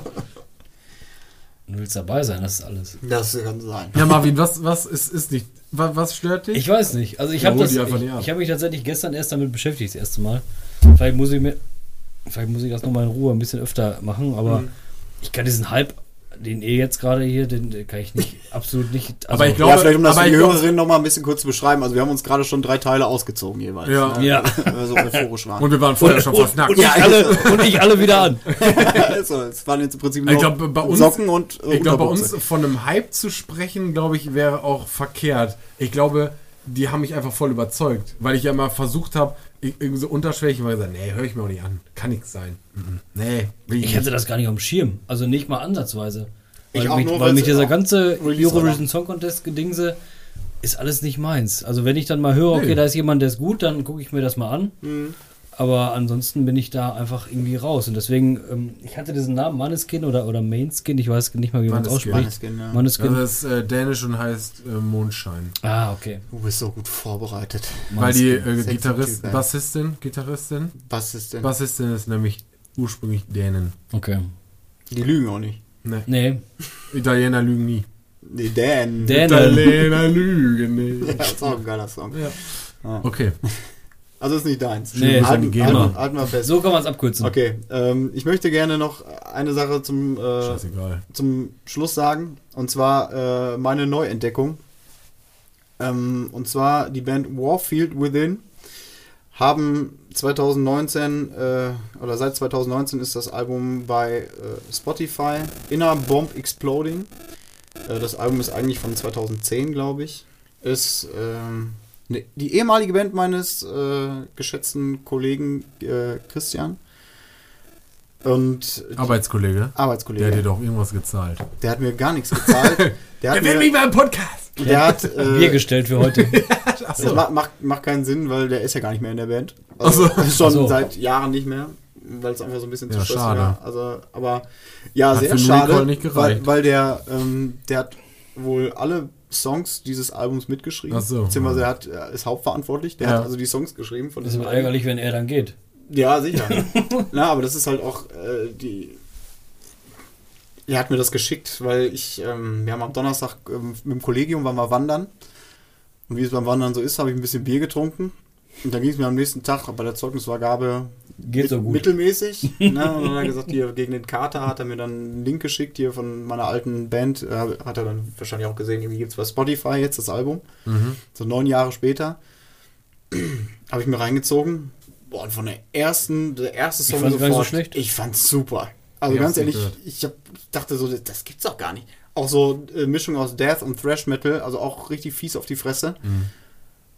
Speaker 2: Du willst dabei sein, das ist alles.
Speaker 1: Das kann sein.
Speaker 3: ja, Marvin, was, was ist, ist nicht, was, was stört dich?
Speaker 2: Ich weiß nicht. Also ich
Speaker 3: Ja,
Speaker 2: habe Ich, ich habe mich tatsächlich gestern erst damit beschäftigt, das erste Mal. Vielleicht muss ich mir. Vielleicht muss ich das nochmal in Ruhe ein bisschen öfter machen, aber
Speaker 3: Mhm.
Speaker 2: ich kann diesen Hype, den ihr jetzt gerade hier, den den kann ich nicht, *laughs* absolut nicht. Also,
Speaker 3: Aber ich glaube-
Speaker 1: ja, vielleicht um das für die
Speaker 3: ich
Speaker 1: Hörerinnen noch mal ein bisschen kurz zu beschreiben. Also wir haben uns gerade schon drei Teile ausgezogen jeweils.
Speaker 3: Ja.
Speaker 1: Ne?
Speaker 2: Ja. *laughs*
Speaker 1: Weil wir so euphorisch waren.
Speaker 3: und wir waren vorher schon fast nackt.
Speaker 2: und, ich alle, und ich alle wieder an. *laughs*
Speaker 1: also, es waren jetzt im Prinzip
Speaker 3: Ich
Speaker 1: nur
Speaker 3: glaub, bei uns-
Speaker 1: Socken und äh,
Speaker 3: Ich glaube, bei uns von einem Hype zu sprechen, glaube ich, wäre auch verkehrt. Ich glaube, die haben mich einfach voll überzeugt, weil ich ja mal versucht habe, ich- irgendwie so unterschwellig mal gesagt, nee, höre ich mir auch nicht an. Kann nichts sein. Nee, will ich
Speaker 2: Ich
Speaker 3: nicht.
Speaker 2: hatte das gar nicht auf dem Schirm. Also nicht mal ansatzweise.
Speaker 1: Ich
Speaker 2: Weil
Speaker 1: auch
Speaker 2: mich,
Speaker 1: nur,
Speaker 2: weil mich dieser ganze Eurovision Song Contest Gedingse ist alles nicht meins. Also wenn ich dann mal höre, okay,
Speaker 3: Nee.
Speaker 2: da ist jemand, der ist gut, dann gucke ich mir das mal an.
Speaker 1: Mhm.
Speaker 2: Aber ansonsten bin ich da einfach irgendwie raus. Und deswegen, ähm, ich hatte diesen Namen Maneskin oder, oder Mainskin, ich weiß nicht mal, wie man es
Speaker 3: Maneskin.
Speaker 2: ausspricht.
Speaker 1: Maneskin, ja.
Speaker 2: Maneskin.
Speaker 3: Das ist äh, dänisch und heißt äh, Mondschein.
Speaker 2: ah, okay.
Speaker 1: Du bist so gut vorbereitet.
Speaker 3: Weil die
Speaker 2: Maneskin.
Speaker 3: äh, Gitarrist,
Speaker 1: Typ.
Speaker 3: Bassistin, Gitarristin,
Speaker 1: Was ist denn?
Speaker 3: Bassistin ist nämlich ursprünglich Dänen.
Speaker 2: Okay.
Speaker 1: Die lügen auch nicht.
Speaker 3: Ne,
Speaker 2: Nee,
Speaker 3: Italiener lügen nie.
Speaker 1: Die Dan.
Speaker 2: Dänen.
Speaker 3: Italiener lügen nie. *laughs*
Speaker 1: Ja, das ist auch ein geiler Song.
Speaker 3: Ja. Okay.
Speaker 1: Also ist nicht deins.
Speaker 2: Nee,
Speaker 1: halten,
Speaker 3: Gamer.
Speaker 1: halten, halten wir fest.
Speaker 2: so kann man es abkürzen.
Speaker 1: Okay, ähm, ich möchte gerne noch eine Sache zum, äh, zum Schluss sagen. Und zwar äh, meine Neuentdeckung. Ähm, und zwar die Band Warfield Within haben 2019 äh, oder seit 2019 ist das Album bei äh, Spotify Inner Bomb Exploding. Äh, das Album ist eigentlich von 2010, glaube ich. Ist ähm, die ehemalige Band meines äh, geschätzten Kollegen äh, Christian. Und die
Speaker 3: Arbeitskollege, der
Speaker 1: Arbeitskollege.
Speaker 3: hat dir doch irgendwas gezahlt.
Speaker 1: Der hat mir gar nichts gezahlt. *laughs* Der hat, mir,
Speaker 3: beim Podcast.
Speaker 1: der hat *laughs*
Speaker 2: Bier
Speaker 1: äh,
Speaker 2: gestellt für heute. *laughs*
Speaker 1: das macht, macht, macht keinen Sinn, weil der ist ja gar nicht mehr in der Band.
Speaker 3: Ach so.
Speaker 1: Schon
Speaker 2: so.
Speaker 1: seit Jahren nicht mehr, weil es einfach so ein bisschen
Speaker 3: Ja,
Speaker 1: zu
Speaker 3: schade.
Speaker 1: war. Also, aber ja,
Speaker 3: Hat
Speaker 1: sehr schade,
Speaker 3: Recall nicht gereicht.
Speaker 1: weil, weil der, ähm, der hat wohl alle Songs dieses Albums mitgeschrieben.
Speaker 3: Ach so.
Speaker 1: Beziehungsweise er hat, er ist hauptverantwortlich. Der
Speaker 3: Ja.
Speaker 1: hat also die Songs geschrieben von
Speaker 2: Das wird
Speaker 1: Album.
Speaker 2: ärgerlich, wenn er dann geht.
Speaker 1: Ja, sicher. *laughs* Na, aber das ist halt auch äh, die. Er hat mir das geschickt, weil ich, ähm, wir haben am Donnerstag ähm, mit dem Kollegium waren wir wandern. Und wie es beim Wandern so ist, habe ich ein bisschen Bier getrunken. Und dann ging es mir am nächsten Tag bei der Zeugnisvergabe
Speaker 2: Geht so gut.
Speaker 1: mittelmäßig. *laughs* ne? Und dann hat er gesagt, hier gegen den Kater hat er mir dann einen Link geschickt, hier von meiner alten Band. Äh, hat er dann wahrscheinlich auch gesehen, irgendwie gibt es bei Spotify jetzt das Album.
Speaker 3: Mhm.
Speaker 1: So neun Jahre später *clears throat* habe ich mir reingezogen. Boah, und von der ersten, der erste Song
Speaker 2: fand's gar nicht so schlecht.
Speaker 1: Ich fand's super. Also
Speaker 3: Ich
Speaker 1: ganz ehrlich, ich hab, dachte so, das, das gibt's doch gar nicht. Auch so äh, Mischung aus Death und Thrash Metal, also auch richtig fies auf die Fresse.
Speaker 3: Mhm.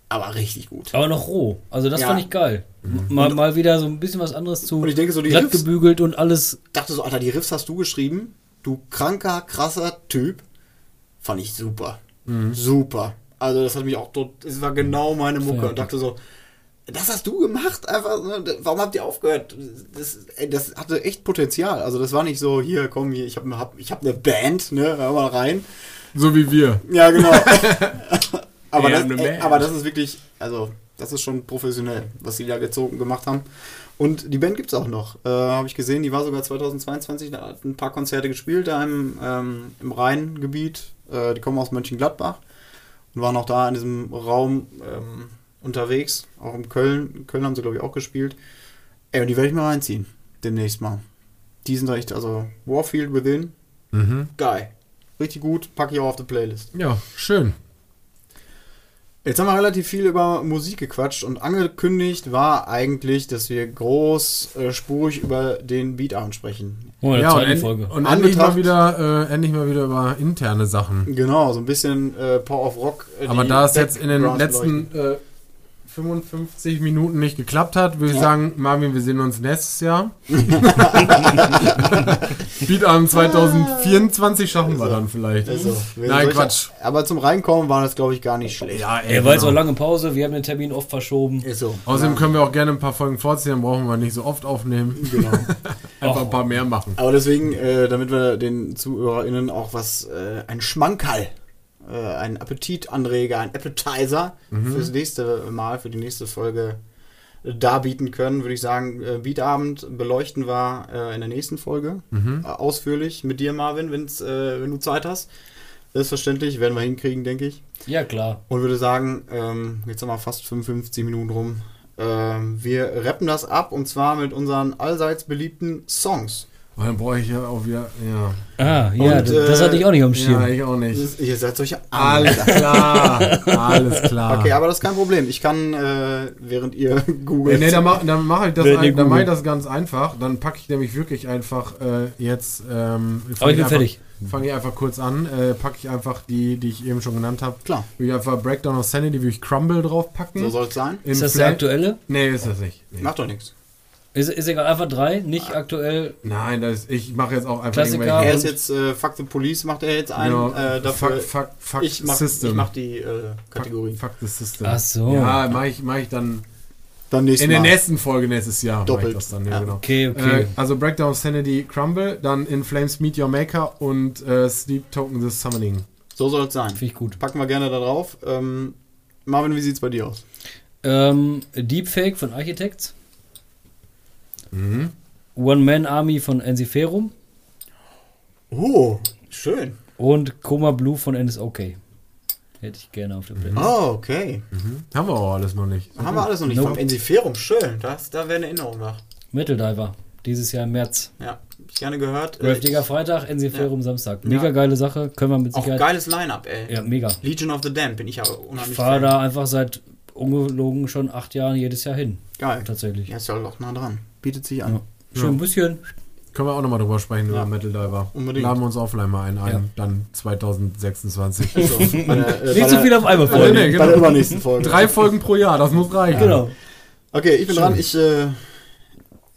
Speaker 1: Aber richtig gut.
Speaker 2: Aber noch roh. Also das
Speaker 1: Ja.
Speaker 2: fand ich geil. Mal, mal wieder so ein bisschen was anderes zu.
Speaker 1: Und ich denke so, die
Speaker 2: glatt
Speaker 1: Riffs,
Speaker 2: gebügelt und alles.
Speaker 1: dachte so, Alter, die Riffs hast du geschrieben. Du kranker, krasser Typ. Fand ich super.
Speaker 3: Mhm.
Speaker 1: Super. Also das hat mich auch dort, es war genau meine Mucke.
Speaker 2: Fair.
Speaker 1: Und dachte so, das hast du gemacht, einfach, ne? warum habt ihr aufgehört? Das, das hatte echt Potenzial. Also das war nicht so, hier, komm, hier, ich habe hab, ich hab eine Band, ne, hör mal rein.
Speaker 3: So wie wir.
Speaker 1: Ja, genau. *laughs* aber, das,
Speaker 3: eine
Speaker 1: ey, aber das ist wirklich, also Das ist schon professionell, was sie da gezogen gemacht haben. Und die Band gibt es auch noch. Äh, Habe ich gesehen, die war sogar 2022, da hat ein paar Konzerte gespielt, da im, ähm, im Rheingebiet. Äh, die kommen aus Mönchengladbach und waren auch da in diesem Raum ähm, unterwegs. Auch in Köln. In Köln haben sie, glaube ich, auch gespielt. Ey, und die werde ich mal reinziehen. Demnächst mal. Die sind echt, also Warfield Within,
Speaker 3: Mhm.
Speaker 1: geil. Richtig gut, packe ich auch auf die Playlist.
Speaker 3: Ja, schön.
Speaker 1: Jetzt haben wir relativ viel über Musik gequatscht und angekündigt war eigentlich, dass wir groß äh, über den Beatabend sprechen.
Speaker 2: Oh, eine
Speaker 3: ja, und,
Speaker 2: zweite Folge.
Speaker 3: und endlich mal wieder, äh, endlich mal wieder über interne Sachen.
Speaker 1: Genau, so ein bisschen äh, Power of Rock. äh,
Speaker 3: Aber da es jetzt in den letzten äh, 55 Minuten nicht geklappt hat, würde ich
Speaker 1: Ja.
Speaker 3: sagen, Marvin, wir sehen uns nächstes Jahr. *laughs* Beatabend 2024 schaffen wir dann vielleicht.
Speaker 1: Also,
Speaker 3: Nein, Quatsch.
Speaker 1: Aber zum Reinkommen war das, glaube ich, gar nicht schlecht.
Speaker 3: Ja,
Speaker 2: Er war jetzt
Speaker 3: genau.
Speaker 2: auch lange Pause, wir haben den Termin oft verschoben.
Speaker 1: Ist so.
Speaker 3: Außerdem
Speaker 1: Ja,
Speaker 3: können wir auch gerne ein paar Folgen vorziehen, dann brauchen wir nicht so oft aufnehmen.
Speaker 1: Genau. *laughs*
Speaker 3: Einfach
Speaker 2: Ach.
Speaker 3: ein paar mehr machen.
Speaker 1: Aber deswegen, äh, damit wir den ZuhörerInnen auch was, äh, ein Schmankerl, äh, ein Appetitanreger, ein Appetizer fürs nächste Mal, für die nächste Folge äh, darbieten können, würde ich sagen, äh, Beatabend beleuchten wir äh, in der nächsten Folge äh, ausführlich mit dir, Marvin, wenn's, äh, wenn du Zeit hast. Selbstverständlich, werden wir hinkriegen, denke ich.
Speaker 2: Ja, klar.
Speaker 1: Und würde sagen, ähm, jetzt haben wir fast 55 Minuten rum. Ähm, wir rappen das ab und zwar mit unseren allseits beliebten Songs.
Speaker 3: Weil dann brauche ich ja auch wieder, ja.
Speaker 2: Ah, ja,
Speaker 1: Und,
Speaker 2: das, das
Speaker 1: äh,
Speaker 2: hatte ich auch nicht am Schirm.
Speaker 3: Ja, ich auch nicht.
Speaker 1: Das- Ihr seid solche
Speaker 3: Alles
Speaker 1: Arme.
Speaker 3: klar, alles klar.
Speaker 1: Okay, aber das ist kein Problem. Ich kann, äh, während ihr *laughs* googelt.
Speaker 3: nee, dann, mach, dann mache ich, das ein, dann mach ich das ganz einfach. Dann packe ich nämlich wirklich einfach äh, jetzt. Ähm,
Speaker 2: Aber ich bin
Speaker 3: einfach,
Speaker 2: fertig.
Speaker 3: Fange ich einfach kurz an. Äh, packe ich einfach die, die ich eben schon genannt habe.
Speaker 1: Klar,
Speaker 3: Will ich einfach Breakdown of Sanity, will ich Crumble draufpacken.
Speaker 1: so soll es sein.
Speaker 3: In
Speaker 2: Ist das
Speaker 3: Fla-
Speaker 2: der aktuelle?
Speaker 3: Nee, ist das nicht. Nee.
Speaker 1: Macht doch nichts.
Speaker 2: Ist, ist egal, einfach drei, nicht aktuell.
Speaker 3: Nein, das ist, ich mache jetzt auch einfach
Speaker 2: Klassiker.
Speaker 1: Er ist jetzt äh, Fuck the Police, macht er jetzt ein.
Speaker 3: Genau,
Speaker 1: Äh, dafür,
Speaker 3: fuck, fuck, fuck
Speaker 1: ich mach,
Speaker 3: System.
Speaker 1: Ich mach die äh, Kategorien.
Speaker 3: Fuck, fuck the System.
Speaker 2: Ach so.
Speaker 3: Ja, mache ich, mach ich dann
Speaker 1: Dann nächstes
Speaker 3: in der
Speaker 1: Mal.
Speaker 3: nächsten Folge nächstes Jahr.
Speaker 1: Doppelt.
Speaker 3: das dann, ja,
Speaker 1: Ja.
Speaker 3: genau.
Speaker 2: Okay, okay.
Speaker 3: Äh, also Breakdown of Sanity Crumble, dann In Flames Meet Your Maker und äh, Sleep Token The Summoning.
Speaker 1: So soll es sein.
Speaker 2: Finde ich gut.
Speaker 1: Packen wir gerne da drauf. Ähm, Marvin, wie sieht's bei dir aus?
Speaker 2: Ähm, Deepfake von Architects.
Speaker 3: Mhm.
Speaker 2: One Man Army von Ensiferum.
Speaker 1: Oh, schön.
Speaker 2: Und Coma Blue von NSOK. Hätte ich gerne auf der Playlist.
Speaker 1: Oh, okay.
Speaker 3: Haben wir auch alles noch nicht.
Speaker 1: Haben wir alles noch nicht.
Speaker 2: Nope.
Speaker 1: Vom Ensiferum, schön. Das, da wäre eine Erinnerung nach.
Speaker 2: Metal Diver. Dieses Jahr im März.
Speaker 1: Ja, hab ich gerne gehört.
Speaker 2: Grave
Speaker 1: Äh,
Speaker 2: Digger Freitag, Ensiferum Samstag.
Speaker 1: Ja.
Speaker 2: Mega geile Sache. Können wir mit
Speaker 1: auch
Speaker 2: Sicherheit.
Speaker 1: geiles Line-Up, ey.
Speaker 2: Ja, mega.
Speaker 1: Legion of the Damned bin ich aber
Speaker 2: Ich
Speaker 1: unheimlich
Speaker 2: fahre
Speaker 1: Fan.
Speaker 2: da einfach seit ungelogen schon acht Jahren jedes Jahr hin.
Speaker 1: Geil.
Speaker 2: Tatsächlich.
Speaker 1: Ja, ist ja auch nah dran. Bietet sich an.
Speaker 2: Ja. Schön ein bisschen.
Speaker 3: Können wir auch nochmal drüber sprechen
Speaker 1: Ja.
Speaker 3: über Metal Diver.
Speaker 1: Unbedingt.
Speaker 3: Laden wir uns offline mal ein, ein
Speaker 2: Ja.
Speaker 3: dann 2026. *laughs*
Speaker 1: So, *laughs* bei der, äh,
Speaker 2: Nicht
Speaker 1: bei
Speaker 2: so viel auf einmal,
Speaker 3: Nee,
Speaker 2: Freunde.
Speaker 3: nee,
Speaker 1: Bei
Speaker 3: genau.
Speaker 1: der übernächsten Folge.
Speaker 3: Drei Folgen pro Jahr, das muss reichen.
Speaker 2: Genau.
Speaker 1: Okay, ich bin
Speaker 3: Schön.
Speaker 1: dran. Ich, äh,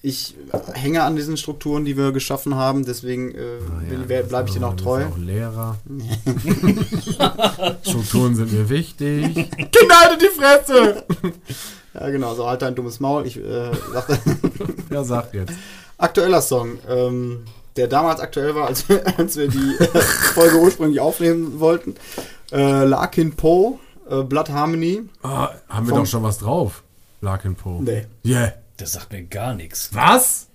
Speaker 1: ich hänge an diesen Strukturen, die wir geschaffen haben. Deswegen äh,
Speaker 3: Ah,
Speaker 1: bin- bleibe ich dir noch treu.
Speaker 3: Auch Lehrer. *laughs* Strukturen sind mir wichtig. Kinder, haltet die Fresse!
Speaker 1: Ja, genau. So halt dein dummes Maul. Ich äh, sagte, *laughs*
Speaker 3: Ja, sag jetzt.
Speaker 1: aktueller Song, ähm, der damals aktuell war, als, wir- als wir die äh, Folge ursprünglich aufnehmen wollten. Äh, Larkin Poe, äh, Blood Harmony.
Speaker 3: Ah, haben wir doch schon was drauf. Larkin Poe.
Speaker 1: Nee.
Speaker 3: Yeah.
Speaker 2: Das sagt mir gar nichts.
Speaker 3: Was?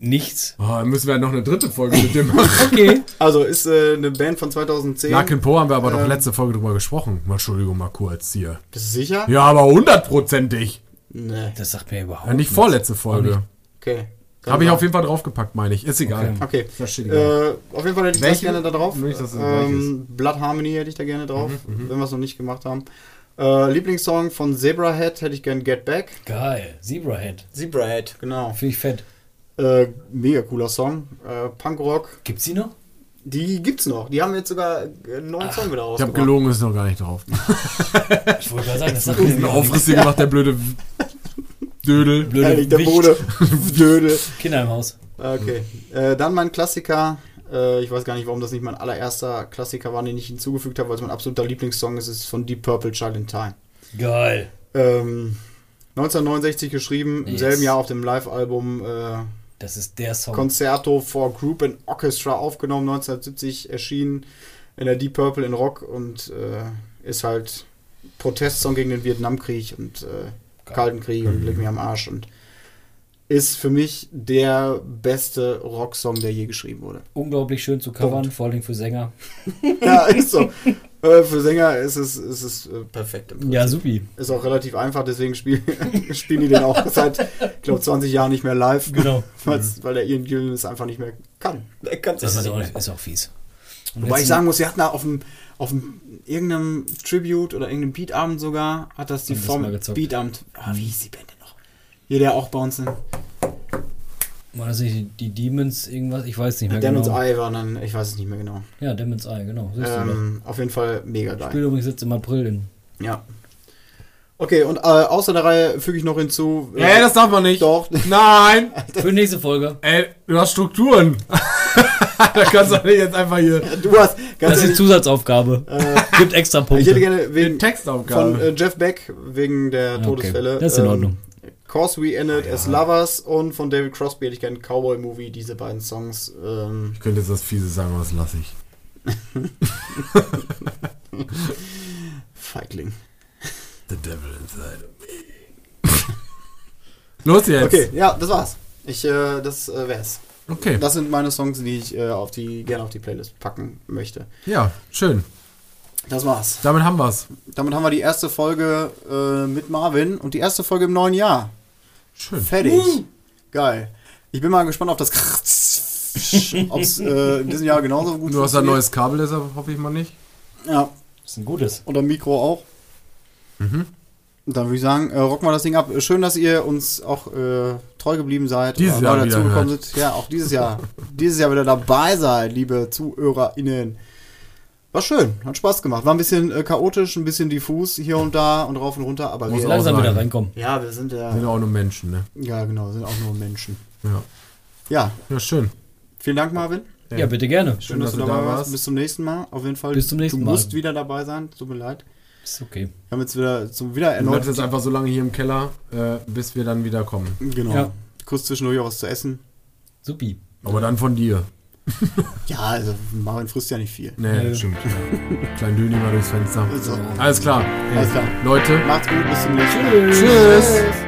Speaker 2: Nichts.
Speaker 3: Oh, dann müssen wir noch eine dritte Folge mit dem machen. *laughs*
Speaker 2: Okay.
Speaker 1: Also ist äh, eine Band von 2010.
Speaker 3: Larkin Poe haben wir aber doch
Speaker 1: Ähm.
Speaker 3: letzte Folge drüber gesprochen. Mal, Entschuldigung, mal kurz hier.
Speaker 1: Bist du sicher?
Speaker 3: Ja, aber hundertprozentig.
Speaker 1: Nee.
Speaker 2: Das sagt mir überhaupt
Speaker 3: Ja, nicht
Speaker 2: nichts.
Speaker 3: vorletzte Folge.
Speaker 1: Okay.
Speaker 3: Habe ich auf jeden Fall draufgepackt, meine ich. Ist egal.
Speaker 1: Okay.
Speaker 3: Steht egal.
Speaker 1: Äh, auf jeden Fall hätte ich
Speaker 3: Welche?
Speaker 1: das gerne da drauf.
Speaker 3: Nicht,
Speaker 1: ähm, Blood Harmony hätte ich da gerne drauf,
Speaker 3: Mhm,
Speaker 1: wenn wir es noch nicht gemacht haben. Äh, Lieblingssong von Zebrahead hätte ich gerne Get Back.
Speaker 2: Geil. Zebrahead.
Speaker 1: Zebrahead, genau.
Speaker 2: Finde ich fett.
Speaker 1: Äh, mega cooler Song. Äh, Punkrock.
Speaker 2: Gibt's die noch?
Speaker 1: Die gibt's noch. Die haben jetzt sogar einen neuen Song wieder
Speaker 3: Ich habe
Speaker 1: rausgebracht.
Speaker 3: gelogen, ist noch gar nicht drauf. *laughs*
Speaker 2: Ich wollte gerade sagen, das *laughs* sagt
Speaker 3: Einen Aufriss hier gemacht, der blöde Dödel.
Speaker 2: Blöde
Speaker 1: Ehrlich, der
Speaker 2: Wicht.
Speaker 1: Bode. *laughs* Dödel.
Speaker 2: Kinder im Haus.
Speaker 1: Okay. Äh, dann mein Klassiker. Äh, ich weiß gar nicht, warum das nicht mein allererster Klassiker war, den ich hinzugefügt habe, weil es mein absoluter Lieblingssong ist. Es ist von Deep Purple, Child in Time.
Speaker 2: Geil.
Speaker 1: Ähm, 1969 geschrieben, im
Speaker 2: Yes.
Speaker 1: selben Jahr auf dem Live-Album äh,
Speaker 2: Das ist der Song.
Speaker 1: Concerto for Group and Orchestra aufgenommen, 1970 erschienen in der Deep Purple in Rock und äh, ist halt Protestsong gegen den Vietnamkrieg und äh, Kalten Krieg und Leck mir am Arsch und ist für mich der beste Rocksong, der je geschrieben wurde.
Speaker 2: Unglaublich schön zu covern,
Speaker 1: Punkt.
Speaker 2: vor allem für Sänger. *laughs*
Speaker 1: ja, ist so. Äh, Für Sänger ist es, ist es äh, perfekt.
Speaker 2: Ja, supi.
Speaker 1: Ist auch relativ einfach, deswegen spiel, *laughs* spielen die den auch *laughs* seit, ich glaube, 20 Jahren nicht mehr live.
Speaker 2: Genau.
Speaker 1: Weil's- Weil der Ian Gillen es einfach nicht mehr kann. Er kann es
Speaker 2: Das ist
Speaker 1: nicht
Speaker 2: auch, ist auch fies. Und
Speaker 1: Wobei ich sagen muss, sie hatten da auf dem, auf dem irgendeinem Tribute oder irgendeinem Beatabend sogar, hat das die Form. Beatabend. Ah, wie hieß die Band denn noch? Hier, der auch bei uns in
Speaker 2: War das nicht die Demons irgendwas? Ich weiß nicht mehr
Speaker 1: Demon's
Speaker 2: genau.
Speaker 1: Eye war dann, ich weiß es nicht mehr genau.
Speaker 2: Ja, Demon's Eye, genau.
Speaker 1: Ähm, auf jeden Fall mega geil.
Speaker 2: Spielt übrigens jetzt im April in.
Speaker 1: Ja. Okay, und äh, außer der Reihe füge ich noch hinzu. äh,
Speaker 3: Ey, das darf man nicht.
Speaker 1: Doch. *laughs*
Speaker 3: Nein!
Speaker 2: Für die nächste Folge.
Speaker 3: Ey, du hast Strukturen. *laughs* da kannst du nicht jetzt einfach hier
Speaker 1: Du hast ganz
Speaker 2: Das ist die Zusatzaufgabe.
Speaker 1: äh,
Speaker 2: Gibt extra
Speaker 1: ich hätte
Speaker 2: Punkte.
Speaker 1: gerne wegen,
Speaker 3: Textaufgabe.
Speaker 1: von äh, Jeff Beck wegen der
Speaker 2: Okay,
Speaker 1: Todesfälle.
Speaker 2: das ist in Ordnung.
Speaker 1: Cause We Ended as Lovers und von David Crosby hätte ich gerne Cowboy Movie, diese beiden Songs. Ähm,
Speaker 3: ich könnte jetzt das fiese sagen, aber das lasse ich. *laughs*
Speaker 1: Feigling.
Speaker 3: The devil inside of me. Los jetzt.
Speaker 1: Okay, ja, das war's. Ich, äh, das äh, wär's.
Speaker 3: Okay.
Speaker 1: Das sind meine Songs, die ich äh, auf die, gerne auf die Playlist packen möchte.
Speaker 3: Ja, schön.
Speaker 1: Das war's.
Speaker 3: Damit haben wir's.
Speaker 1: Damit haben wir die erste Folge äh, mit Marvin und die erste Folge im neuen Jahr.
Speaker 3: Schön.
Speaker 1: Fertig. Geil. Ich bin mal gespannt auf das *laughs* ob es äh, in diesem Jahr genauso gut
Speaker 3: Du hast ein neues Kabel, deshalb hoffe ich mal nicht.
Speaker 1: Ja,
Speaker 2: Das ist ein gutes.
Speaker 1: und ein Mikro auch.
Speaker 3: Mhm.
Speaker 1: Und dann würde ich sagen, äh, rocken wir das Ding ab. Schön, dass ihr uns auch äh, treu geblieben seid.
Speaker 3: Dieses
Speaker 1: oder
Speaker 3: Jahr
Speaker 1: dazugekommen seid. Ja, auch dieses Jahr. *laughs* dieses Jahr wieder dabei seid, liebe ZuhörerInnen. War schön, hat Spaß gemacht. War ein bisschen äh, chaotisch, ein bisschen diffus hier und da und rauf und runter, aber
Speaker 3: Muss
Speaker 1: wir,
Speaker 3: auch
Speaker 2: Langsam
Speaker 3: sein.
Speaker 2: wieder reinkommen.
Speaker 1: ja, wir sind ja,
Speaker 3: Sind auch nur Menschen, ne?
Speaker 1: ja genau, sind auch nur Menschen.
Speaker 3: Ja.
Speaker 1: Ja,
Speaker 3: Ja, schön.
Speaker 1: vielen Dank, Marvin.
Speaker 2: Ja, bitte gerne.
Speaker 1: Schön, dass, du dabei warst. Bis zum nächsten Mal. Auf jeden Fall.
Speaker 2: Bis zum nächsten
Speaker 1: du
Speaker 2: Mal.
Speaker 1: musst wieder dabei sein. Tut mir leid.
Speaker 2: Ist okay.
Speaker 1: Wir haben jetzt wieder zum wieder
Speaker 3: Du
Speaker 1: erneut.
Speaker 3: bleibst jetzt einfach so lange hier im Keller, äh, bis wir dann wieder kommen.
Speaker 1: Genau.
Speaker 2: Ja.
Speaker 1: Kurz zwischendurch auch was zu essen.
Speaker 2: Supi.
Speaker 3: Aber dann von dir. *laughs*
Speaker 1: Ja, also Marvin frisst ja nicht viel.
Speaker 2: Nee,
Speaker 3: stimmt. Klein Döni mal durchs Fenster.
Speaker 1: Also,
Speaker 3: Alles klar.
Speaker 1: Alles klar.
Speaker 3: Leute,
Speaker 1: macht's gut, bis zum nächsten Mal.
Speaker 2: Tschüss.
Speaker 3: Tschüss.